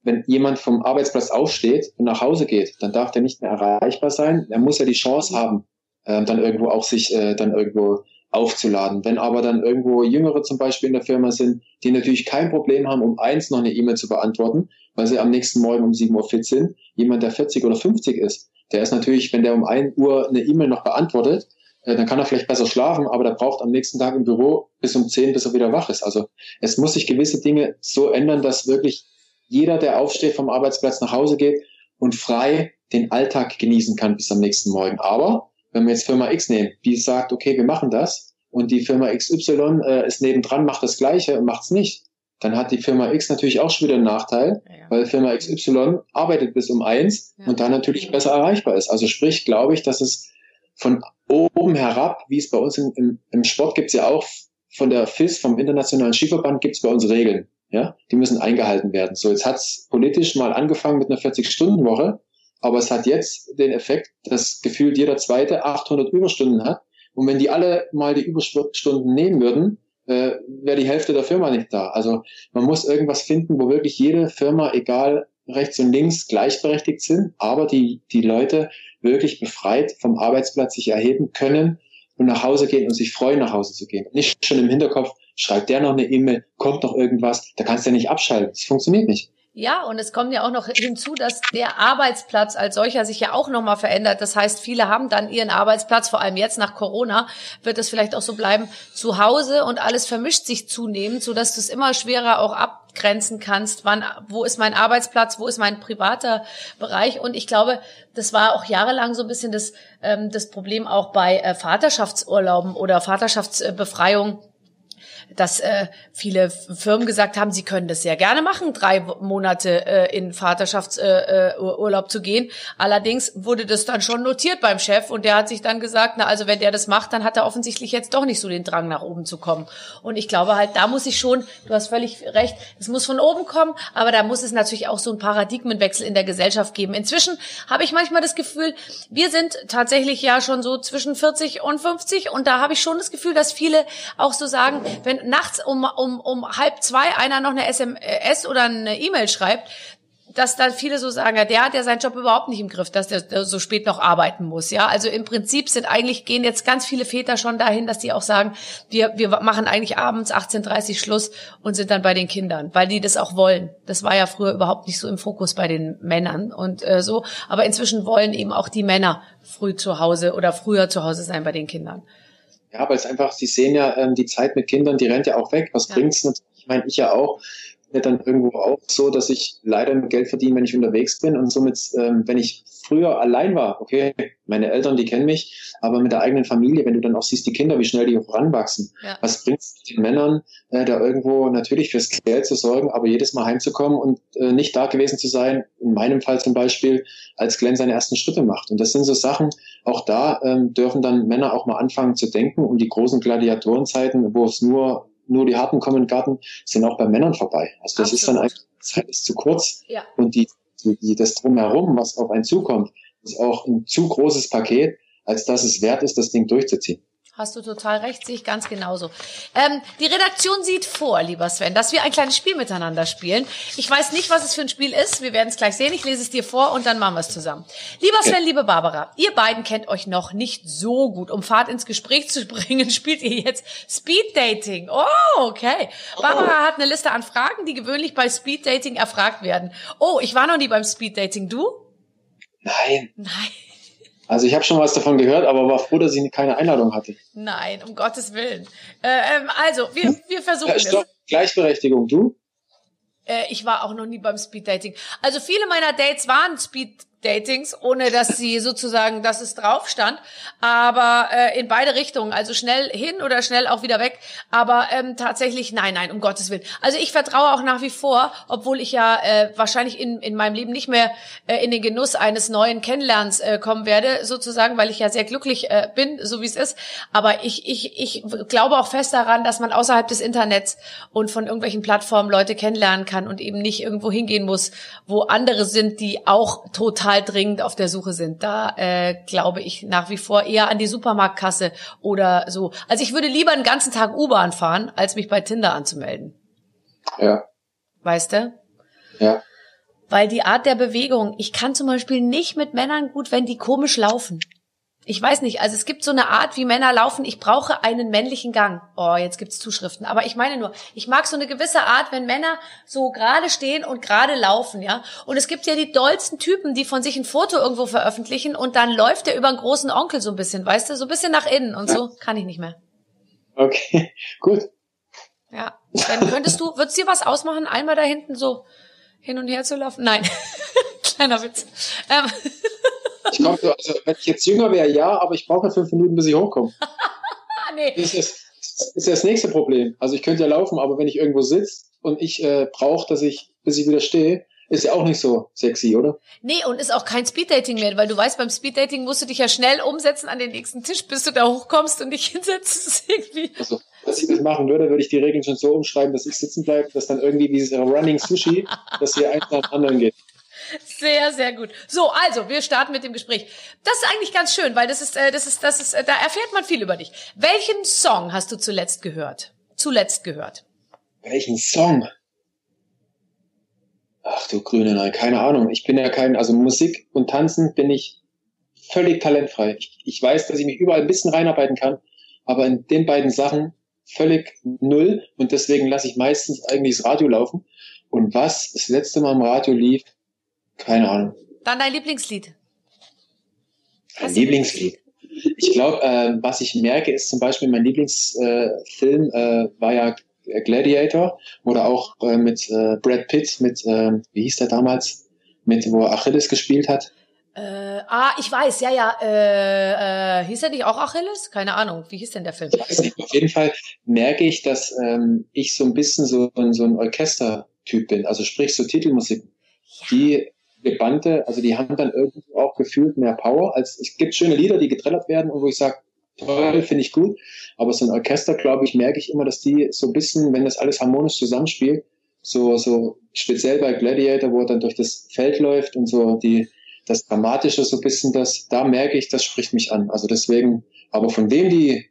[SPEAKER 4] wenn jemand vom Arbeitsplatz aufsteht und nach Hause geht, dann darf der nicht mehr erreichbar sein. Er muss ja die Chance haben, äh, dann irgendwo auch sich äh, dann irgendwo aufzuladen. Wenn aber dann irgendwo Jüngere zum Beispiel in der Firma sind, die natürlich kein Problem haben, um eins noch eine E-Mail zu beantworten, weil sie am nächsten Morgen um 7 Uhr fit sind, jemand, der 40 oder 50 ist, der ist natürlich, wenn der um 1 Uhr eine E-Mail noch beantwortet, äh, dann kann er vielleicht besser schlafen, aber der braucht am nächsten Tag im Büro bis um 10, bis er wieder wach ist. Also es muss sich gewisse Dinge so ändern, dass wirklich jeder, der aufsteht vom Arbeitsplatz nach Hause geht und frei den Alltag genießen kann bis am nächsten Morgen. Aber wenn wir jetzt Firma X nehmen, die sagt, okay, wir machen das und die Firma XY äh, ist nebendran, macht das Gleiche und macht es nicht, dann hat die Firma X natürlich auch schon wieder einen Nachteil, ja. weil Firma XY arbeitet bis um eins ja. und dann natürlich besser erreichbar ist. Also sprich, glaube ich, dass es von oben herab, wie es bei uns im, im, im Sport gibt es ja auch von der FIS, vom Internationalen Skiverband, gibt es bei uns Regeln. Ja, die müssen eingehalten werden. So, jetzt hat es politisch mal angefangen mit einer 40-Stunden-Woche, aber es hat jetzt den Effekt, dass gefühlt jeder Zweite 800 Überstunden hat. Und wenn die alle mal die Überstunden nehmen würden, äh, wäre die Hälfte der Firma nicht da. Also man muss irgendwas finden, wo wirklich jede Firma, egal rechts und links, gleichberechtigt sind, aber die, die Leute wirklich befreit vom Arbeitsplatz sich erheben können und nach Hause gehen und sich freuen, nach Hause zu gehen. Nicht schon im Hinterkopf, schreibt der noch eine E-Mail, kommt noch irgendwas, da kannst du ja nicht abschalten. Das funktioniert nicht.
[SPEAKER 2] Ja, und es kommt ja auch noch hinzu, dass der Arbeitsplatz als solcher sich ja auch nochmal verändert. Das heißt, viele haben dann ihren Arbeitsplatz, vor allem jetzt nach Corona, wird es vielleicht auch so bleiben, zu Hause und alles vermischt sich zunehmend, sodass du es immer schwerer auch abgrenzen kannst, wann, wo ist mein Arbeitsplatz, wo ist mein privater Bereich. Und ich glaube, das war auch jahrelang so ein bisschen das, ähm, das Problem auch bei äh, Vaterschaftsurlauben oder Vaterschaftsbefreiung dass äh, viele Firmen gesagt haben, sie können das sehr gerne machen, drei Monate äh, in Vaterschaftsurlaub äh, zu gehen. Allerdings wurde das dann schon notiert beim Chef und der hat sich dann gesagt, na also wenn der das macht, dann hat er offensichtlich jetzt doch nicht so den Drang nach oben zu kommen. Und ich glaube halt, da muss ich schon, du hast völlig recht, es muss von oben kommen, aber da muss es natürlich auch so einen Paradigmenwechsel in der Gesellschaft geben. Inzwischen habe ich manchmal das Gefühl, wir sind tatsächlich ja schon so zwischen 40 und 50 und da habe ich schon das Gefühl, dass viele auch so sagen, wenn nachts um, um, um halb zwei einer noch eine SMS oder eine E-Mail schreibt, dass da viele so sagen, ja, der hat ja seinen Job überhaupt nicht im Griff, dass der so spät noch arbeiten muss, ja. Also im Prinzip sind eigentlich, gehen jetzt ganz viele Väter schon dahin, dass die auch sagen, wir, wir machen eigentlich abends 18.30 Schluss und sind dann bei den Kindern, weil die das auch wollen. Das war ja früher überhaupt nicht so im Fokus bei den Männern und äh, so. Aber inzwischen wollen eben auch die Männer früh zu Hause oder früher zu Hause sein bei den Kindern.
[SPEAKER 4] Ja, weil es einfach, sie sehen ja ähm, die Zeit mit Kindern, die rennt ja auch weg. Was ja. bringt's natürlich? Ich meine, ich ja auch dann irgendwo auch so, dass ich leider Geld verdiene, wenn ich unterwegs bin und somit, ähm, wenn ich früher allein war, okay, meine Eltern, die kennen mich, aber mit der eigenen Familie, wenn du dann auch siehst, die Kinder, wie schnell die auch ranwachsen, ja. was bringt es den Männern, äh, da irgendwo natürlich fürs Geld zu sorgen, aber jedes Mal heimzukommen und äh, nicht da gewesen zu sein, in meinem Fall zum Beispiel, als Glenn seine ersten Schritte macht. Und das sind so Sachen, auch da ähm, dürfen dann Männer auch mal anfangen zu denken und die großen Gladiatorenzeiten, wo es nur nur die Harten kommen in den Garten, sind auch bei Männern vorbei. Also das Absolut. ist dann eigentlich, Zeit ist zu kurz. Ja. Und die, die, das Drumherum, was auf einen zukommt, ist auch ein zu großes Paket, als dass es wert ist, das Ding durchzuziehen.
[SPEAKER 2] Hast du total recht, sehe ich ganz genauso. Ähm, die Redaktion sieht vor, lieber Sven, dass wir ein kleines Spiel miteinander spielen. Ich weiß nicht, was es für ein Spiel ist. Wir werden es gleich sehen. Ich lese es dir vor und dann machen wir es zusammen. Lieber Sven, liebe Barbara, ihr beiden kennt euch noch nicht so gut. Um Fahrt ins Gespräch zu bringen, spielt ihr jetzt Speed Dating. Oh, okay. Barbara oh. hat eine Liste an Fragen, die gewöhnlich bei Speed Dating erfragt werden. Oh, ich war noch nie beim Speed Dating. Du?
[SPEAKER 4] Nein.
[SPEAKER 2] Nein.
[SPEAKER 4] Also ich habe schon was davon gehört, aber war froh, dass ich keine Einladung hatte.
[SPEAKER 2] Nein, um Gottes Willen. Äh, ähm, also, wir, wir versuchen ja,
[SPEAKER 4] es. Gleichberechtigung, du?
[SPEAKER 2] Äh, ich war auch noch nie beim Speeddating. Also viele meiner Dates waren Speed Datings, ohne dass sie sozusagen, dass es drauf stand, aber äh, in beide Richtungen, also schnell hin oder schnell auch wieder weg, aber ähm, tatsächlich nein, nein, um Gottes Willen. Also ich vertraue auch nach wie vor, obwohl ich ja äh, wahrscheinlich in, in meinem Leben nicht mehr äh, in den Genuss eines neuen Kennenlernens äh, kommen werde, sozusagen, weil ich ja sehr glücklich äh, bin, so wie es ist, aber ich, ich, ich glaube auch fest daran, dass man außerhalb des Internets und von irgendwelchen Plattformen Leute kennenlernen kann und eben nicht irgendwo hingehen muss, wo andere sind, die auch total total dringend auf der Suche sind. Da äh, glaube ich nach wie vor eher an die Supermarktkasse oder so. Also ich würde lieber einen ganzen Tag U-Bahn fahren, als mich bei Tinder anzumelden.
[SPEAKER 4] Ja.
[SPEAKER 2] Weißt du?
[SPEAKER 4] Ja.
[SPEAKER 2] Weil die Art der Bewegung, ich kann zum Beispiel nicht mit Männern gut, wenn die komisch laufen ich weiß nicht, also es gibt so eine Art, wie Männer laufen, ich brauche einen männlichen Gang. Oh, jetzt gibt's Zuschriften. Aber ich meine nur, ich mag so eine gewisse Art, wenn Männer so gerade stehen und gerade laufen, ja. Und es gibt ja die dollsten Typen, die von sich ein Foto irgendwo veröffentlichen und dann läuft der über einen großen Onkel so ein bisschen, weißt du, so ein bisschen nach innen und so. Kann ich nicht mehr.
[SPEAKER 4] Okay, gut.
[SPEAKER 2] Ja. Dann könntest du, würdest dir was ausmachen, einmal da hinten so hin und her zu laufen? Nein. Kleiner Witz. Ähm.
[SPEAKER 4] Ich glaube, also, wenn ich jetzt jünger wäre, ja, aber ich brauche fünf Minuten, bis ich hochkomme.
[SPEAKER 2] nee.
[SPEAKER 4] Das ist, das ist das nächste Problem. Also ich könnte ja laufen, aber wenn ich irgendwo sitze und ich äh, brauche, dass ich, bis ich wieder stehe, ist ja auch nicht so sexy, oder?
[SPEAKER 2] Nee, und ist auch kein Speeddating mehr, weil du weißt, beim Speeddating musst du dich ja schnell umsetzen an den nächsten Tisch, bis du da hochkommst und dich hinsetzt. Irgendwie.
[SPEAKER 4] Also, was ich das machen würde, würde ich die Regeln schon so umschreiben, dass ich sitzen bleibe, dass dann irgendwie dieses Running Sushi, dass hier eins nach dem anderen geht.
[SPEAKER 2] Sehr, sehr gut. So, also, wir starten mit dem Gespräch. Das ist eigentlich ganz schön, weil das ist, äh, das ist, das ist, äh, da erfährt man viel über dich. Welchen Song hast du zuletzt gehört? Zuletzt gehört?
[SPEAKER 4] Welchen Song? Ach du grüne Nein, keine Ahnung. Ich bin ja kein, also Musik und Tanzen bin ich völlig talentfrei. Ich, ich weiß, dass ich mich überall ein bisschen reinarbeiten kann, aber in den beiden Sachen völlig null und deswegen lasse ich meistens eigentlich das Radio laufen. Und was das letzte Mal im Radio lief, keine Ahnung.
[SPEAKER 2] Dann dein Lieblingslied.
[SPEAKER 4] Ein Lieblingslied. Ich glaube, äh, was ich merke, ist zum Beispiel mein Lieblingsfilm äh, äh, war ja Gladiator oder auch äh, mit äh, Brad Pitt, mit, äh, wie hieß der damals, mit wo Achilles gespielt hat.
[SPEAKER 2] Äh, ah, ich weiß, ja, ja. Äh, hieß er nicht auch Achilles? Keine Ahnung. Wie hieß denn der Film?
[SPEAKER 4] Auf jeden Fall merke ich, dass ähm, ich so ein bisschen so, so ein Orchestertyp bin. Also sprich so Titelmusik. Ja. Die gebannte, also die haben dann irgendwie auch gefühlt mehr Power. Als es gibt schöne Lieder, die getrellert werden und wo ich sage, toll, finde ich gut. Aber so ein Orchester, glaube ich, merke ich immer, dass die so ein bisschen, wenn das alles harmonisch zusammenspielt, so, so speziell bei Gladiator, wo er dann durch das Feld läuft und so die, das Dramatische so ein bisschen das, da merke ich, das spricht mich an. Also deswegen, aber von wem die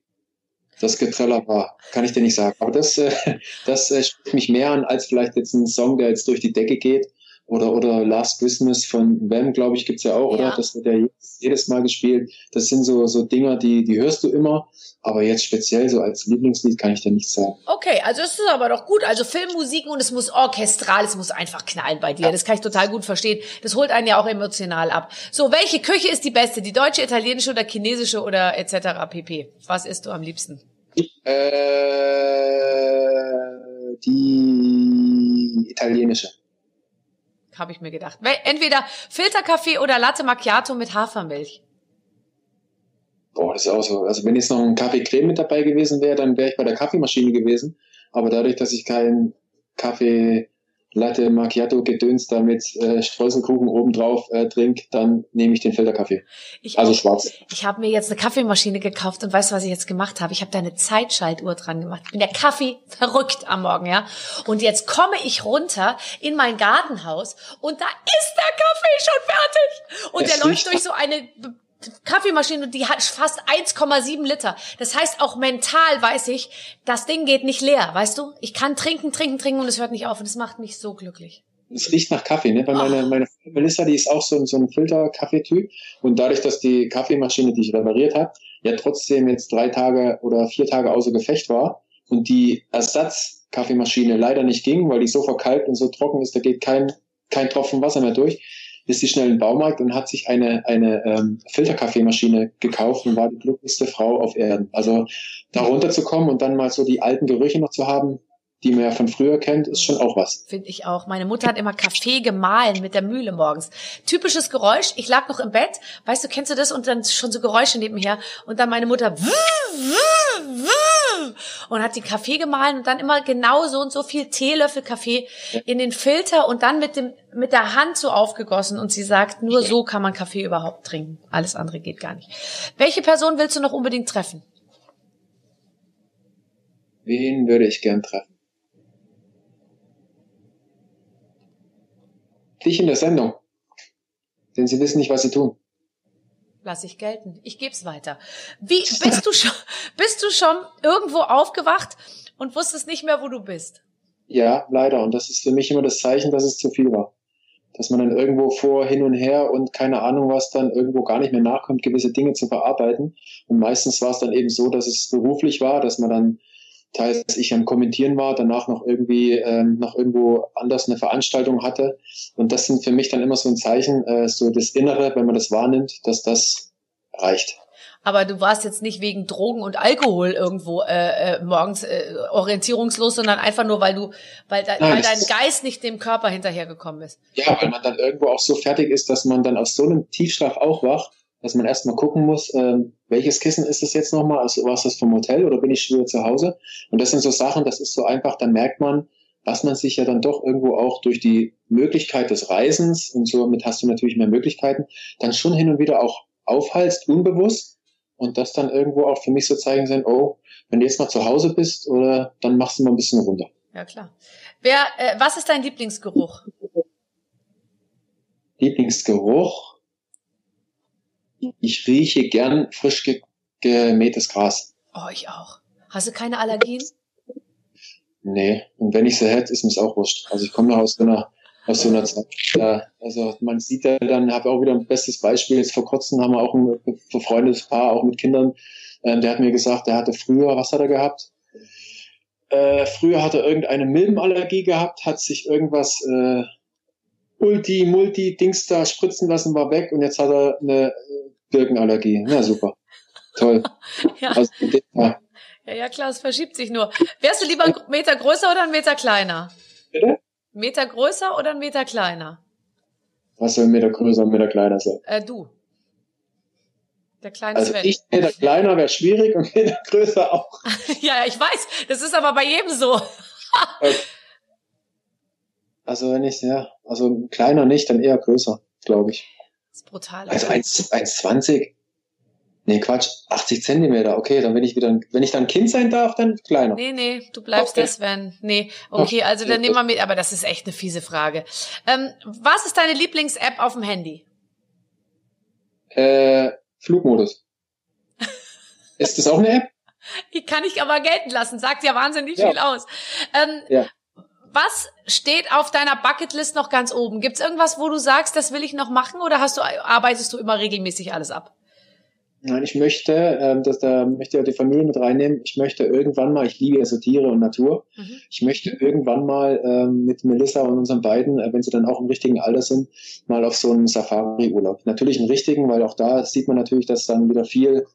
[SPEAKER 4] das Getreller war, kann ich dir nicht sagen. Aber das, äh, das äh, spricht mich mehr an, als vielleicht jetzt ein Song, der jetzt durch die Decke geht oder, oder Last Christmas von Wham, glaube ich, gibt's ja auch, ja. oder? Das wird ja jedes, jedes Mal gespielt. Das sind so, so Dinger, die, die hörst du immer, aber jetzt speziell so als Lieblingslied kann ich dir nichts sagen.
[SPEAKER 2] Okay, also es ist aber doch gut. Also Filmmusik und es muss orchestral, es muss einfach knallen bei dir. Ja. Das kann ich total gut verstehen. Das holt einen ja auch emotional ab. So, welche Küche ist die beste? Die deutsche, italienische oder chinesische oder etc. pp? Was isst du am liebsten?
[SPEAKER 4] Äh, die italienische.
[SPEAKER 2] Habe ich mir gedacht. Entweder Filterkaffee oder Latte Macchiato mit Hafermilch.
[SPEAKER 4] Boah, das ist auch so. Also wenn jetzt noch ein Kaffee Creme mit dabei gewesen wäre, dann wäre ich bei der Kaffeemaschine gewesen. Aber dadurch, dass ich keinen Kaffee Latte Macchiato Gedöns da mit äh, Streuselkuchen obendrauf äh, trink, dann nehme ich den Filterkaffee. Ich also schwarz.
[SPEAKER 2] Ich habe mir jetzt eine Kaffeemaschine gekauft und weißt du, was ich jetzt gemacht habe? Ich habe da eine Zeitschaltuhr dran gemacht. Ich bin der Kaffee verrückt am Morgen, ja. Und jetzt komme ich runter in mein Gartenhaus und da ist der Kaffee schon fertig. Und es der läuft durch so eine Kaffeemaschine, die hat fast 1,7 Liter. Das heißt, auch mental weiß ich, das Ding geht nicht leer, weißt du? Ich kann trinken, trinken, trinken und es hört nicht auf und es macht mich so glücklich.
[SPEAKER 4] Es riecht nach Kaffee, ne? Weil meine, oh. meine Melissa, die ist auch so, so ein Filter-Kaffeetyp. Und dadurch, dass die Kaffeemaschine, die ich repariert habe, ja trotzdem jetzt drei Tage oder vier Tage außer Gefecht war und die Ersatz-Kaffeemaschine leider nicht ging, weil die so verkalkt und so trocken ist, da geht kein, kein Tropfen Wasser mehr durch, ist sie schnell im Baumarkt und hat sich eine, eine ähm, Filterkaffeemaschine gekauft und war die glücklichste Frau auf Erden. Also da runterzukommen und dann mal so die alten Gerüche noch zu haben, die man ja von früher kennt, ist schon auch was.
[SPEAKER 2] Finde ich auch. Meine Mutter hat immer Kaffee gemahlen mit der Mühle morgens. Typisches Geräusch. Ich lag noch im Bett. Weißt du, kennst du das? Und dann schon so Geräusche nebenher. Und dann meine Mutter und hat den Kaffee gemahlen und dann immer genau so und so viel Teelöffel Kaffee in den Filter und dann mit dem mit der Hand so aufgegossen und sie sagt, nur so kann man Kaffee überhaupt trinken. Alles andere geht gar nicht. Welche Person willst du noch unbedingt treffen?
[SPEAKER 4] Wen würde ich gern treffen? dich in der Sendung. Denn sie wissen nicht, was sie tun.
[SPEAKER 2] Lass ich gelten. Ich geb's weiter. Wie bist du schon, bist du schon irgendwo aufgewacht und wusstest nicht mehr, wo du bist?
[SPEAKER 4] Ja, leider. Und das ist für mich immer das Zeichen, dass es zu viel war. Dass man dann irgendwo vor, hin und her und keine Ahnung was dann irgendwo gar nicht mehr nachkommt, gewisse Dinge zu verarbeiten. Und meistens war es dann eben so, dass es beruflich war, dass man dann teils ich am Kommentieren war, danach noch irgendwie ähm, noch irgendwo anders eine Veranstaltung hatte. Und das sind für mich dann immer so ein Zeichen, äh, so das Innere, wenn man das wahrnimmt, dass das reicht.
[SPEAKER 2] Aber du warst jetzt nicht wegen Drogen und Alkohol irgendwo äh, äh, morgens äh, orientierungslos, sondern einfach nur, weil du, weil, de,
[SPEAKER 4] Nein,
[SPEAKER 2] weil dein Geist nicht dem Körper hinterhergekommen ist.
[SPEAKER 4] Ja, weil man dann irgendwo auch so fertig ist, dass man dann aus so einem Tiefschlaf auch wacht, dass man erstmal gucken muss, ähm, welches Kissen ist es jetzt nochmal? Also war es das vom Hotel oder bin ich schon wieder zu Hause? Und das sind so Sachen, das ist so einfach, dann merkt man, dass man sich ja dann doch irgendwo auch durch die Möglichkeit des Reisens und somit hast du natürlich mehr Möglichkeiten, dann schon hin und wieder auch aufhalst, unbewusst. Und das dann irgendwo auch für mich so zeigen sein, oh, wenn du jetzt mal zu Hause bist, oder dann machst du mal ein bisschen runter.
[SPEAKER 2] Ja, klar. Wer, äh, was ist dein Lieblingsgeruch?
[SPEAKER 4] Lieblingsgeruch. Ich rieche gern frisch ge gemähtes Gras.
[SPEAKER 2] Oh, ich auch. Hast du keine Allergien?
[SPEAKER 4] Nee, und wenn ich sie hätte, ist mir's auch wurscht. Also ich komme noch aus so einer, aus so einer Zeit. Also man sieht ja dann, habe auch wieder ein bestes Beispiel. Jetzt vor kurzem haben wir auch ein befreundetes Paar, auch mit Kindern. Ähm, der hat mir gesagt, der hatte früher, was hat er gehabt? Äh, früher hat er irgendeine Milbenallergie gehabt, hat sich irgendwas äh, Ulti, Multi, Dings da spritzen lassen, war weg und jetzt hat er eine äh, Birkenallergie. Na super. Toll.
[SPEAKER 2] Ja.
[SPEAKER 4] Also, ja.
[SPEAKER 2] Ja, ja, klar, es verschiebt sich nur. Wärst du lieber einen Meter größer oder einen Meter kleiner?
[SPEAKER 4] Bitte?
[SPEAKER 2] Meter größer oder einen Meter kleiner?
[SPEAKER 4] Was soll ein Meter größer, ein Meter kleiner sein?
[SPEAKER 2] Äh, du. Der kleine
[SPEAKER 4] Also
[SPEAKER 2] Sven.
[SPEAKER 4] ich Meter kleiner wäre schwierig und Meter größer auch.
[SPEAKER 2] ja, ja, ich weiß. Das ist aber bei jedem so.
[SPEAKER 4] Also wenn ich, ja, also kleiner nicht, dann eher größer, glaube ich.
[SPEAKER 2] Das ist brutal.
[SPEAKER 4] Also 1 1,20. Nee, Quatsch, 80 Zentimeter. Okay, dann bin ich wieder, wenn ich dann Kind sein darf, dann kleiner.
[SPEAKER 2] Nee, nee, du bleibst
[SPEAKER 4] Okay.
[SPEAKER 2] der Sven. Nee, okay, also dann nehmen wir mit, aber das ist echt eine fiese Frage. Ähm, was ist deine Lieblings-App auf dem Handy?
[SPEAKER 4] Äh, Flugmodus. Ist das auch eine App?
[SPEAKER 2] Die kann ich aber gelten lassen, sagt ja wahnsinnig
[SPEAKER 4] Ja.
[SPEAKER 2] viel aus. Ähm,
[SPEAKER 4] Ja.
[SPEAKER 2] Was steht auf deiner Bucketlist noch ganz oben? Gibt's irgendwas, wo du sagst, das will ich noch machen oder hast du, arbeitest du immer regelmäßig alles ab?
[SPEAKER 4] Nein, ich möchte, ähm, dass da möchte ja die Familie mit reinnehmen. Ich möchte irgendwann mal, ich liebe ja so Tiere und Natur.
[SPEAKER 2] Mhm.
[SPEAKER 4] Ich möchte irgendwann mal ähm, mit Melissa und unseren beiden, äh, wenn sie dann auch im richtigen Alter sind, mal auf so einen Safari-Urlaub. Natürlich einen richtigen, weil auch da sieht man natürlich, dass dann wieder viel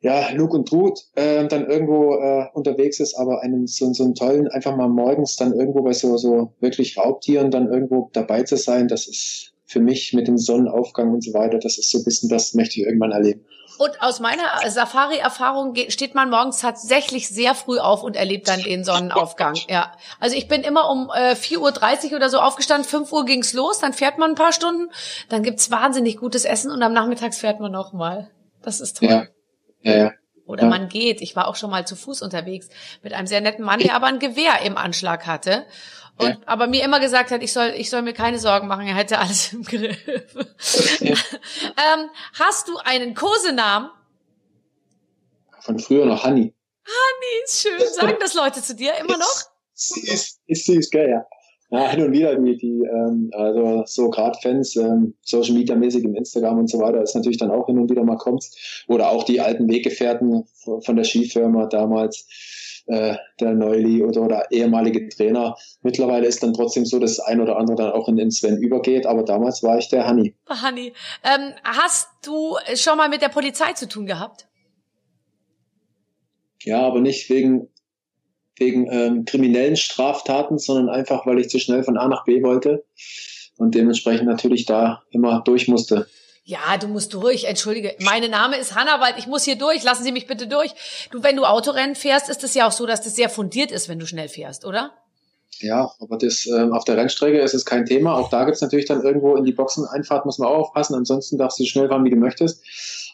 [SPEAKER 4] ja, Lug und Trut äh, dann irgendwo äh, unterwegs ist, aber einen so, so einen tollen, einfach mal morgens dann irgendwo bei so, so wirklich Raubtieren dann irgendwo dabei zu sein, das ist für mich mit dem Sonnenaufgang und so weiter, das ist so ein bisschen, das möchte ich irgendwann erleben.
[SPEAKER 2] Und aus meiner Safari-Erfahrung geht- steht man morgens tatsächlich sehr früh auf und erlebt dann den Sonnenaufgang. Ja, also ich bin immer um äh, 4.30 Uhr oder so aufgestanden, 5 Uhr ging's los, dann fährt man ein paar Stunden, dann gibt's wahnsinnig gutes Essen und am Nachmittags fährt man noch mal. Das ist toll.
[SPEAKER 4] Ja, ja, ja.
[SPEAKER 2] Oder
[SPEAKER 4] Ja.
[SPEAKER 2] man geht. Ich war auch schon mal zu Fuß unterwegs mit einem sehr netten Mann, der aber ein Gewehr im Anschlag hatte. Und
[SPEAKER 4] Ja.
[SPEAKER 2] aber mir immer gesagt hat, ich soll, ich soll mir keine Sorgen machen, er hätte alles im Griff. ähm, hast du einen Kosenamen?
[SPEAKER 4] Von früher noch Honey.
[SPEAKER 2] Nee, ist schön. Sagen das Leute zu dir immer noch?
[SPEAKER 4] Süß, ist süß, gell, ja. Ja, hin und wieder die, die ähm, also so gerade Fans, ähm, Social Media mäßig im Instagram und so weiter, ist natürlich dann auch hin und wieder mal kommt. Oder auch die alten Weggefährten von der Skifirma damals, äh, der Neuli oder, oder ehemalige Trainer. Mittlerweile ist dann trotzdem so, dass das ein oder andere dann auch in den Sven übergeht, aber damals war ich der Hanni.
[SPEAKER 2] Hanni, ähm, hast du schon mal mit der Polizei zu tun gehabt?
[SPEAKER 4] Ja, aber nicht wegen, wegen ähm, kriminellen Straftaten, sondern einfach, weil ich zu schnell von A nach B wollte und dementsprechend natürlich da immer durch musste.
[SPEAKER 2] Ja, du musst durch. Entschuldige, mein Name ist Hannawald. Ich muss hier durch. Lassen Sie mich bitte durch. Du, wenn du Autorennen fährst, ist es ja auch so, dass das sehr fundiert ist, wenn du schnell fährst, oder?
[SPEAKER 4] Ja, aber das ähm, auf der Rennstrecke ist es kein Thema. Auch da gibt's natürlich dann irgendwo in die Boxeneinfahrt muss man auch aufpassen. Ansonsten darfst du so schnell fahren, wie du möchtest.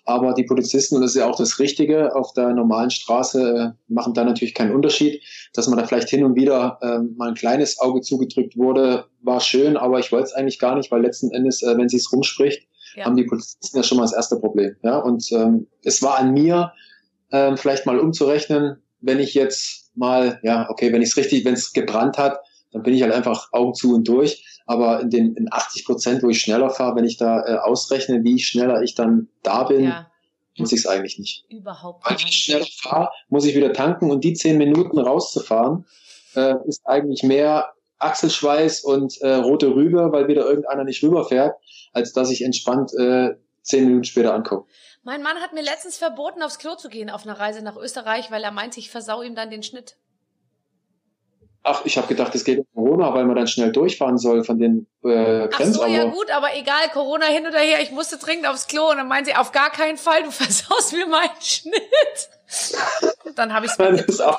[SPEAKER 4] Aber die Polizisten, und das ist ja auch das Richtige, auf der normalen Straße äh, machen da natürlich keinen Unterschied. Dass man da vielleicht hin und wieder ähm, mal ein kleines Auge zugedrückt wurde, war schön, aber ich wollte es eigentlich gar nicht, weil letzten Endes, äh, wenn sie es rumspricht,
[SPEAKER 2] Ja.
[SPEAKER 4] haben die Polizisten ja schon mal das erste Problem. Ja, und ähm, es war an mir, ähm, vielleicht mal umzurechnen, wenn ich jetzt mal, ja, okay, wenn ich es richtig, wenn es gebrannt hat, dann bin ich halt einfach Augen zu und durch. Aber in den in 80 Prozent, wo ich schneller fahre, wenn ich da äh, ausrechne, wie schneller ich dann da bin,
[SPEAKER 2] Ja,
[SPEAKER 4] muss ich es eigentlich nicht.
[SPEAKER 2] überhaupt
[SPEAKER 4] Weil wenn ich
[SPEAKER 2] nicht.
[SPEAKER 4] schneller fahre, muss ich wieder tanken und die zehn Minuten rauszufahren, äh, ist eigentlich mehr Achselschweiß und äh, rote Rübe, weil wieder irgendeiner nicht rüberfährt, als dass ich entspannt äh, zehn Minuten später ankommen.
[SPEAKER 2] Mein Mann hat mir letztens verboten, aufs Klo zu gehen auf einer Reise nach Österreich, weil er meinte, ich versau ihm dann den Schnitt.
[SPEAKER 4] Ach, ich habe gedacht, es geht um Corona, weil man dann schnell durchfahren soll von den äh,
[SPEAKER 2] Ach so, ja gut, aber egal, Corona hin oder her, ich musste dringend aufs Klo und dann meinen sie, auf gar keinen Fall, du versaust mir meinen Schnitt. dann habe ich
[SPEAKER 4] auch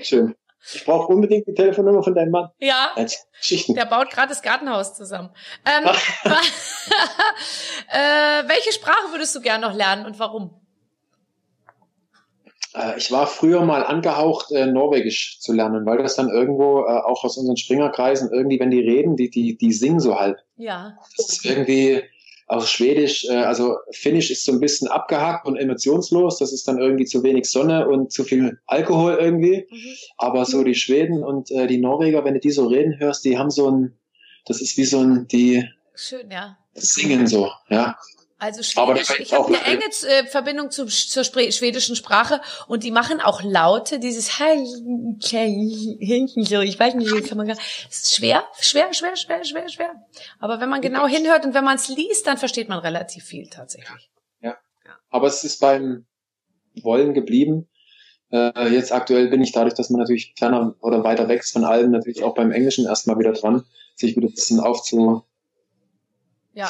[SPEAKER 4] schön. Ich brauche unbedingt die Telefonnummer von deinem Mann.
[SPEAKER 2] Ja. Der baut gerade das Gartenhaus zusammen. Ähm, äh, welche Sprache würdest du gern noch lernen und warum?
[SPEAKER 4] Äh, ich war früher mal angehaucht, äh, Norwegisch zu lernen, weil das dann irgendwo äh, auch aus unseren Springerkreisen irgendwie, wenn die reden, die, die, die singen so halb.
[SPEAKER 2] Ja.
[SPEAKER 4] Das ist irgendwie aus Schwedisch, äh, also Finnisch ist so ein bisschen abgehackt und emotionslos. Das ist dann irgendwie zu wenig Sonne und zu viel Alkohol irgendwie.
[SPEAKER 2] Mhm.
[SPEAKER 4] Aber so die Schweden und äh, die Norweger, wenn du die so reden hörst, die haben so ein, das ist wie so ein, die
[SPEAKER 2] Schön, ja.
[SPEAKER 4] singen so, ja.
[SPEAKER 2] Also Schwedisch, ich habe eine enge äh, Verbindung zum, zur Spre- schwedischen Sprache und die machen auch Laute, dieses hinten so, ich weiß nicht, wie kann man gar, es ist schwer, schwer, schwer, schwer, schwer, schwer. Aber wenn man genau hinhört und wenn man es liest, dann versteht man relativ viel tatsächlich.
[SPEAKER 4] Aber es ist beim Wollen geblieben. Äh, jetzt aktuell bin ich dadurch, dass man natürlich ferner oder weiter weg ist von allem, natürlich auch beim Englischen erstmal wieder dran, sich wieder ein bisschen aufzufrischen.
[SPEAKER 2] Ja.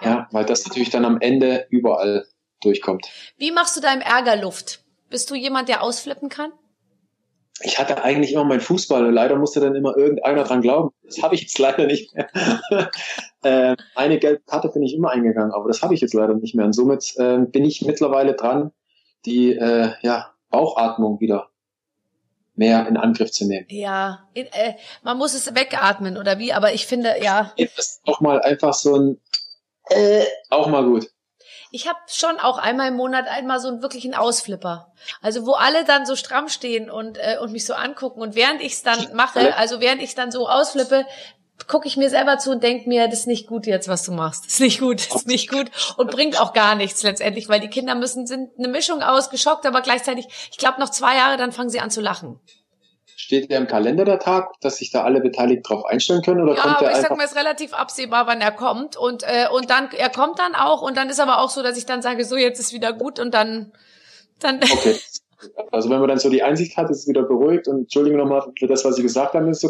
[SPEAKER 4] Ja. weil das natürlich dann am Ende überall durchkommt.
[SPEAKER 2] Wie machst du deinem Ärger Luft? Bist du jemand, der ausflippen kann?
[SPEAKER 4] Ich hatte eigentlich immer meinen Fußball und leider musste dann immer irgendeiner dran glauben. Das habe ich jetzt leider nicht mehr. äh, eine gelbe Karte bin ich immer eingegangen, aber das habe ich jetzt leider nicht mehr. Und somit äh, bin ich mittlerweile dran, die äh, ja, Bauchatmung wieder mehr in Angriff zu nehmen.
[SPEAKER 2] Ja, in, äh, man muss es wegatmen oder wie, aber ich finde, ja,
[SPEAKER 4] Das ist auch mal einfach so ein äh, auch mal gut.
[SPEAKER 2] Ich habe schon auch einmal im Monat einmal so einen wirklichen Ausflipper. Also wo alle dann so stramm stehen und, äh, und mich so angucken. Und während ich es dann mache, also während ich dann so ausflippe, gucke ich mir selber zu und denk mir, das ist nicht gut jetzt, was du machst. Das ist nicht gut, das ist nicht gut und bringt auch gar nichts letztendlich, weil die Kinder müssen, sind eine Mischung aus geschockt, aber gleichzeitig, ich glaube, noch zwei Jahre, dann fangen sie an zu lachen.
[SPEAKER 4] Steht der im Kalender der Tag, dass sich da alle beteiligt drauf einstellen können oder
[SPEAKER 2] Ja,
[SPEAKER 4] kommt
[SPEAKER 2] aber ich sag mal, es ist relativ absehbar, wann er kommt und äh, und dann er kommt dann auch und dann ist aber auch so, dass ich dann sage, so jetzt ist wieder gut und dann dann
[SPEAKER 4] Okay. Also wenn man dann so die Einsicht hat, ist es wieder beruhigt und Entschuldigung nochmal für das, was ich gesagt habe, ist es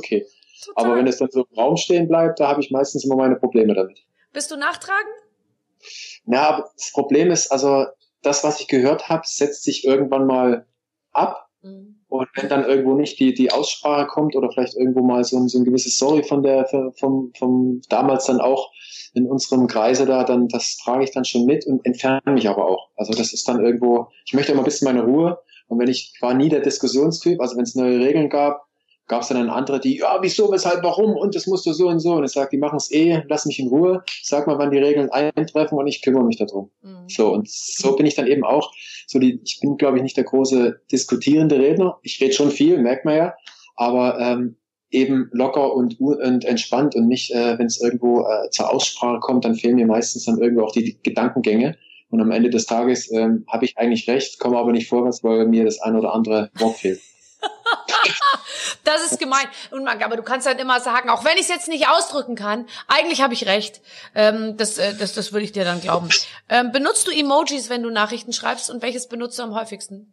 [SPEAKER 4] okay. Aber wenn es dann so im Raum stehen bleibt, da habe ich meistens immer meine Probleme damit.
[SPEAKER 2] bist du nachtragend?
[SPEAKER 4] Ja, aber das Problem ist, also das, was ich gehört habe, setzt sich irgendwann mal ab.
[SPEAKER 2] Mhm.
[SPEAKER 4] Und wenn dann irgendwo nicht die, die Aussprache kommt oder vielleicht irgendwo mal so ein, so ein gewisses Sorry von der, vom, vom damals dann auch in unserem Kreise da, dann das trage ich dann schon mit und entferne mich aber auch. Also das ist dann irgendwo, ich möchte immer ein bisschen meine Ruhe. Und wenn ich, ich war nie der Diskussionstyp, also wenn es neue Regeln gab, gab es dann andere, die, ja, wieso, weshalb, warum und das musst du so und so. Und ich sage, die machen es eh, lass mich in Ruhe, sag mal, wann die Regeln eintreffen und ich kümmere mich darum.
[SPEAKER 2] Mhm.
[SPEAKER 4] So, und so bin ich dann eben auch, so die, ich bin, glaube ich, nicht der große diskutierende Redner. Ich rede schon viel, merkt man ja, aber ähm, eben locker und, und entspannt und nicht, äh, wenn es irgendwo äh, zur Aussprache kommt, dann fehlen mir meistens dann irgendwo auch die, die Gedankengänge. Und am Ende des Tages ähm, habe ich eigentlich recht, komme aber nicht vorwärts, weil mir das ein oder andere Wort fehlt.
[SPEAKER 2] Das ist gemein. Und man, aber du kannst dann immer sagen, auch wenn ich es jetzt nicht ausdrücken kann, eigentlich habe ich recht. Ähm, das, äh, das, das würde ich dir dann glauben. Ähm, benutzt du Emojis, wenn du Nachrichten schreibst und welches benutzt du am häufigsten?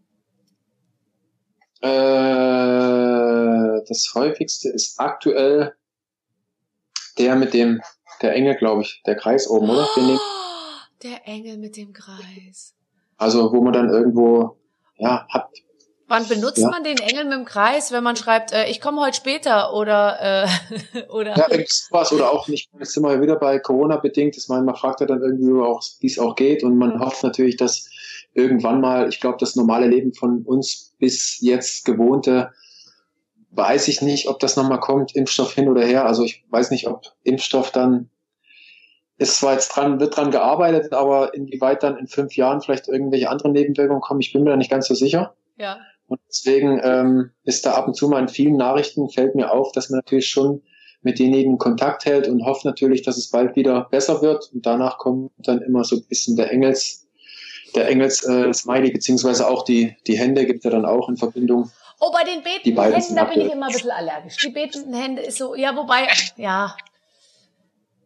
[SPEAKER 4] Äh, das häufigste ist aktuell der mit dem, der Engel, glaube ich, der Kreis oben, oder? Nehmen-
[SPEAKER 2] Der Engel mit dem Kreis.
[SPEAKER 4] Also wo man dann irgendwo, ja, hat,
[SPEAKER 2] Wann benutzt
[SPEAKER 4] Ja.
[SPEAKER 2] man den Engel mit dem Kreis, wenn man schreibt, äh, ich komme heute später oder äh, oder
[SPEAKER 4] ja, irgendwas oder auch nicht, jetzt sind wir wieder bei Corona bedingt, dass man, man fragt ja dann irgendwie auch, wie es auch geht und man hofft natürlich, dass irgendwann mal, ich glaube, das normale Leben von uns bis jetzt gewohnte, weiß ich nicht, ob das nochmal kommt, Impfstoff hin oder her. Also ich weiß nicht, ob Impfstoff dann ist zwar jetzt dran, wird dran gearbeitet, aber inwieweit dann in fünf Jahren vielleicht irgendwelche anderen Nebenwirkungen kommen, ich bin mir da nicht ganz so sicher.
[SPEAKER 2] ja.
[SPEAKER 4] Und deswegen ähm, ist da ab und zu mal in vielen Nachrichten fällt mir auf, dass man natürlich schon mit denjenigen Kontakt hält und hofft natürlich, dass es bald wieder besser wird. Und danach kommt dann immer so ein bisschen der Engels, der Engels äh, Smiley, beziehungsweise auch die, die Hände gibt ja dann auch in Verbindung.
[SPEAKER 2] Oh, bei den betenden Händen, da bin ich immer ein bisschen allergisch. Die betenden Hände ist so, ja, wobei, ja,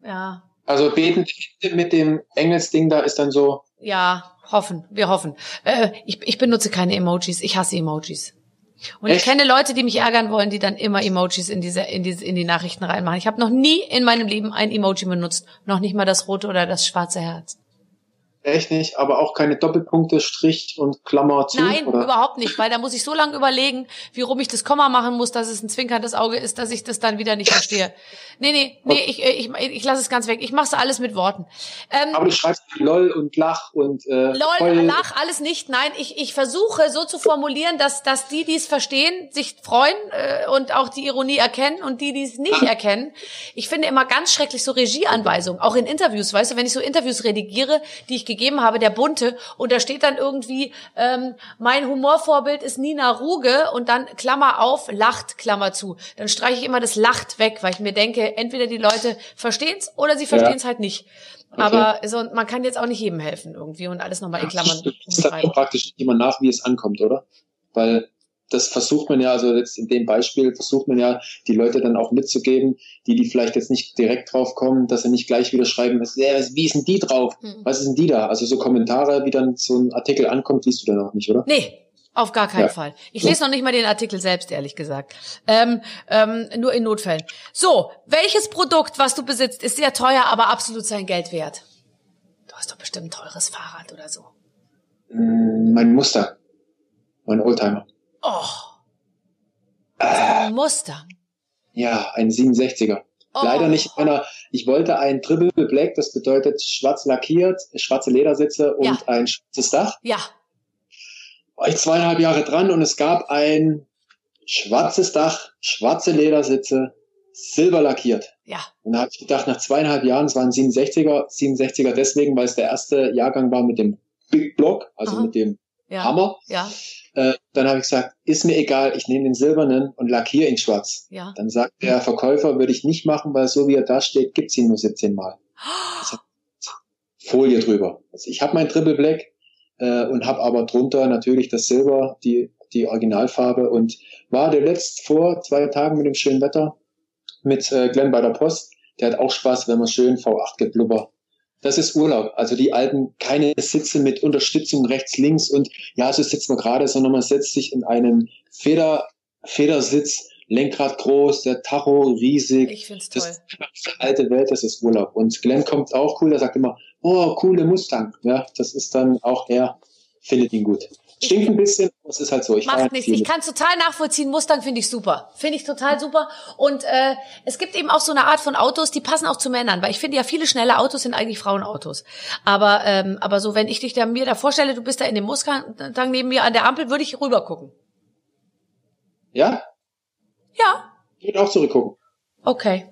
[SPEAKER 2] ja.
[SPEAKER 4] Also beten mit dem Engelsding da ist dann so.
[SPEAKER 2] Ja, hoffen, wir hoffen. Äh, ich, ich benutze keine Emojis, ich hasse Emojis. Und Echt? ich kenne Leute, die mich ärgern wollen, die dann immer Emojis in diese, in diese, in die Nachrichten reinmachen. Ich habe noch nie in meinem Leben ein Emoji benutzt, noch nicht mal das rote oder das schwarze Herz.
[SPEAKER 4] Echt nicht, aber auch keine Doppelpunkte, Strich und Klammer zu?
[SPEAKER 2] Nein, oder? überhaupt nicht, weil da muss ich so lange überlegen, wie rum ich das Komma machen muss, dass es ein zwinkerndes Auge ist, dass ich das dann wieder nicht verstehe. Nee, nee, nee, ich, ich, ich, ich lasse es ganz weg. Ich mache es alles mit Worten.
[SPEAKER 4] Ähm, aber du schreibst LOL und Lach und äh,
[SPEAKER 2] LOL, Heul. Lach, alles nicht. Nein, ich, ich versuche so zu formulieren, dass, dass die, die es verstehen, sich freuen äh, und auch die Ironie erkennen und die, die es nicht ah. erkennen. Ich finde immer ganz schrecklich so Regieanweisungen, auch in Interviews, weißt du, wenn ich so Interviews redigiere, die ich gegeben habe, der Bunte, und da steht dann irgendwie, ähm, mein Humorvorbild ist Nina Ruge und dann Klammer auf, lacht, Klammer zu. Dann streiche ich immer das Lacht weg, weil ich mir denke, entweder die Leute verstehen es oder sie verstehen es ja. halt nicht. Okay. Aber so, man kann jetzt auch nicht jedem helfen irgendwie und alles nochmal in Klammern.
[SPEAKER 4] Das ist halt praktisch immer nach, wie es ankommt, oder? Weil das versucht man ja, also jetzt in dem Beispiel versucht man ja, die Leute dann auch mitzugeben, die, die vielleicht jetzt nicht direkt drauf kommen, dass sie nicht gleich wieder schreiben, was, wie ist denn die drauf? Hm. Was ist denn die da? Also so Kommentare, wie dann so ein Artikel ankommt, liest du dann auch nicht, oder?
[SPEAKER 2] Nee, auf gar keinen ja. Fall. Ich lese noch nicht mal den Artikel selbst, ehrlich gesagt. Ähm, ähm, nur in Notfällen. So, welches Produkt, was du besitzt, ist sehr teuer, aber absolut sein Geld wert? Du hast doch bestimmt ein teures Fahrrad oder so.
[SPEAKER 4] Mm, mein Muster. Mein Oldtimer.
[SPEAKER 2] Oh. Äh, Muster.
[SPEAKER 4] Ja, ein 67er. Oh. Leider nicht einer. Ich wollte ein Triple Black, das bedeutet schwarz lackiert, schwarze Ledersitze und ja. ein schwarzes Dach.
[SPEAKER 2] Ja.
[SPEAKER 4] War ich zweieinhalb Jahre dran und es gab ein schwarzes Dach, schwarze Ledersitze, silber lackiert.
[SPEAKER 2] Ja.
[SPEAKER 4] Und da habe ich gedacht, nach zweieinhalb Jahren, es war ein 67er, 67er deswegen, weil es der erste Jahrgang war mit dem Big Block, also Aha. mit dem
[SPEAKER 2] ja.
[SPEAKER 4] Hammer.
[SPEAKER 2] Ja.
[SPEAKER 4] Äh, dann habe ich gesagt, ist mir egal, ich nehme den silbernen und lackiere ihn schwarz.
[SPEAKER 2] Ja.
[SPEAKER 4] Dann sagt der Verkäufer, würde ich nicht machen, weil so wie er da steht, gibt's ihn nur 17 Mal. Oh. Folie drüber. Also ich habe mein Triple Black äh, und habe aber drunter natürlich das Silber, die, die Originalfarbe und war der letzt vor zwei Tagen mit dem schönen Wetter mit äh, Glenn bei der Post. Der hat auch Spaß, wenn man schön V8 geblubber das ist Urlaub. Also die alten, keine Sitze mit Unterstützung rechts, links und ja, so sitzt man gerade, sondern man setzt sich in einen Feder, Federsitz, Lenkrad groß, der Tacho riesig.
[SPEAKER 2] Ich find's toll. Das
[SPEAKER 4] ist alte Welt, das ist Urlaub. Und Glenn kommt auch cool, der sagt immer, oh, coole Mustang. Ja, das ist dann auch er, findet ihn gut. Stinkt ein bisschen, es ist halt so.
[SPEAKER 2] Ich Macht nichts. Ich kann es total nachvollziehen. Mustang finde ich super. Finde ich total super. Und äh, es gibt eben auch so eine Art von Autos, die passen auch zu Männern, weil ich finde ja viele schnelle Autos sind eigentlich Frauenautos. Aber ähm, aber so, wenn ich dich da mir da vorstelle, du bist da in dem Mustang neben mir an der Ampel, würde ich rüber gucken.
[SPEAKER 4] Ja?
[SPEAKER 2] Ja.
[SPEAKER 4] Ich würde auch zurückgucken.
[SPEAKER 2] Okay.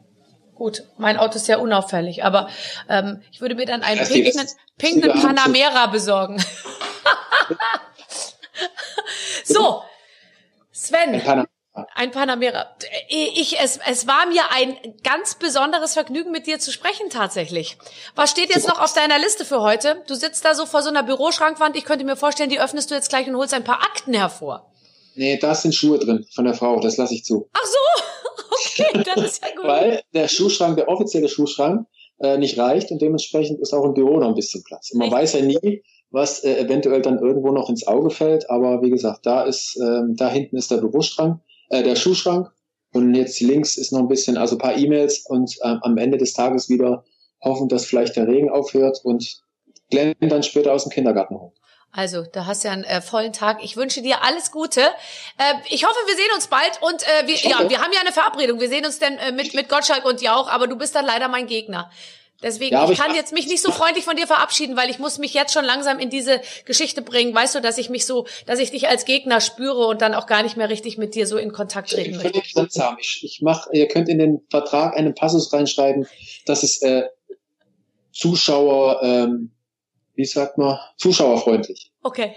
[SPEAKER 2] Gut, mein Auto ist ja unauffällig, aber ähm, ich würde mir dann einen pinken, pinken Panamera besorgen. so, Sven. Ein, Panamera. ein Panamera. Ich, es, es war mir ein ganz besonderes Vergnügen, mit dir zu sprechen tatsächlich. Was steht jetzt noch auf deiner Liste für heute? Du sitzt da so vor so einer Büroschrankwand. Ich könnte mir vorstellen, die öffnest du jetzt gleich und holst ein paar Akten hervor.
[SPEAKER 4] Nee, da sind Schuhe drin von der Frau. Das lasse ich zu.
[SPEAKER 2] Ach so, okay, das ist ja gut.
[SPEAKER 4] Weil der Schuhschrank, der offizielle Schuhschrank, äh, nicht reicht und dementsprechend ist auch im Büro noch ein bisschen Platz. Und man Echt? weiß ja nie, was äh, eventuell dann irgendwo noch ins Auge fällt. Aber wie gesagt, da ist, ähm, da hinten ist der Büroschrank, äh, der Schuhschrank und jetzt links ist noch ein bisschen, also ein paar E-Mails und äh, am Ende des Tages wieder hoffen, dass vielleicht der Regen aufhört und Glenn dann später aus dem Kindergarten holt.
[SPEAKER 2] Also, da hast du ja einen äh, vollen Tag. Ich wünsche dir alles Gute. Äh, ich hoffe, wir sehen uns bald und äh, wir, ja, wir haben ja eine Verabredung. Wir sehen uns denn äh, mit mit Gottschalk und Jauch, aber du bist dann leider mein Gegner. Deswegen, ja, ich kann ich jetzt mich nicht so freundlich von dir verabschieden, weil ich muss mich jetzt schon langsam in diese Geschichte bringen. Weißt du, dass ich mich so, dass ich dich als Gegner spüre und dann auch gar nicht mehr richtig mit dir so in Kontakt treten
[SPEAKER 4] möchte. Ich, ich, ich mach, ihr könnt in den Vertrag einen Passus reinschreiben, dass es äh, Zuschauer, ähm, wie sagt man, zuschauerfreundlich.
[SPEAKER 2] Okay.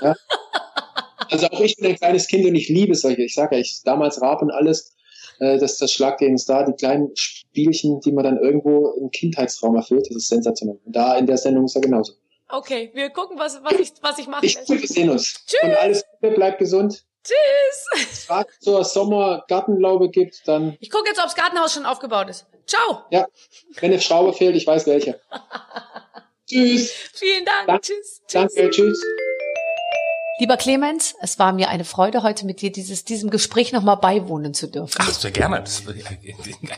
[SPEAKER 4] Ja? Also auch ich bin ein kleines Kind und ich liebe solche. Ich sage ja, ich damals Rap und alles äh, das, das Schlag gegen Star, die kleinen Spielchen, die man dann irgendwo im Kindheitsraum erfüllt, das ist sensationell. Und da in der Sendung ist er genauso.
[SPEAKER 2] Okay, wir gucken, was, was ich, was ich mache.
[SPEAKER 4] Ich, wir sehen uns. Tschüss. Und alles Gute, bleibt gesund.
[SPEAKER 2] Tschüss.
[SPEAKER 4] Fragt zur Sommergartenlaube gibt, dann
[SPEAKER 2] Ich gucke jetzt, ob das Gartenhaus schon aufgebaut ist. Ciao.
[SPEAKER 4] ja, wenn eine Schraube fehlt, ich weiß welche. Tschüss.
[SPEAKER 2] Vielen Dank.
[SPEAKER 4] Dank-
[SPEAKER 2] Tschüss. Tschüss.
[SPEAKER 4] Danke, tschüss.
[SPEAKER 2] Lieber Clemens, es war mir eine Freude, heute mit dir dieses, diesem Gespräch nochmal beiwohnen zu dürfen.
[SPEAKER 3] Ach, sehr gerne. Das ist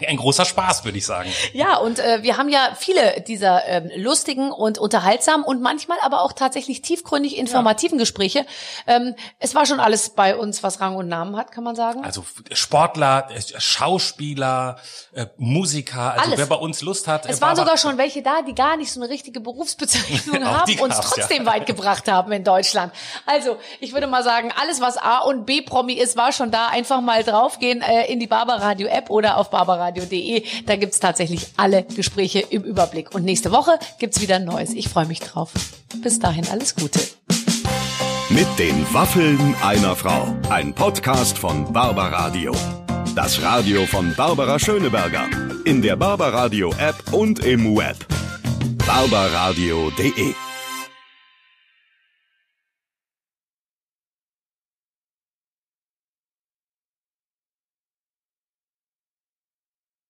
[SPEAKER 3] ein großer Spaß, würde ich sagen.
[SPEAKER 2] Ja, und äh, wir haben ja viele dieser ähm, lustigen und unterhaltsamen und manchmal aber auch tatsächlich tiefgründig informativen Gespräche. Ähm, es war schon alles bei uns, was Rang und Namen hat, kann man sagen.
[SPEAKER 3] Also Sportler, äh, Schauspieler, äh, Musiker, also
[SPEAKER 2] Alles.
[SPEAKER 3] wer bei uns Lust hat.
[SPEAKER 2] es waren sogar schon welche da, die gar nicht so eine richtige Berufsbezeichnung haben,
[SPEAKER 3] die
[SPEAKER 2] uns
[SPEAKER 3] gab's, ja.
[SPEAKER 2] trotzdem weit gebracht haben in Deutschland. Also, ich würde mal sagen, alles, was A und B Promi ist, war schon da. Einfach mal draufgehen äh, in die Barbaradio App oder auf barbaradio.de. Da gibt's tatsächlich alle Gespräche im Überblick. Und nächste Woche gibt's wieder ein Neues. Ich freue mich drauf. Bis dahin alles Gute.
[SPEAKER 1] Mit den Waffeln einer Frau. Ein Podcast von Barbaradio. Das Radio von Barbara Schöneberger. In der Barbaradio App und im Web. barbaradio.de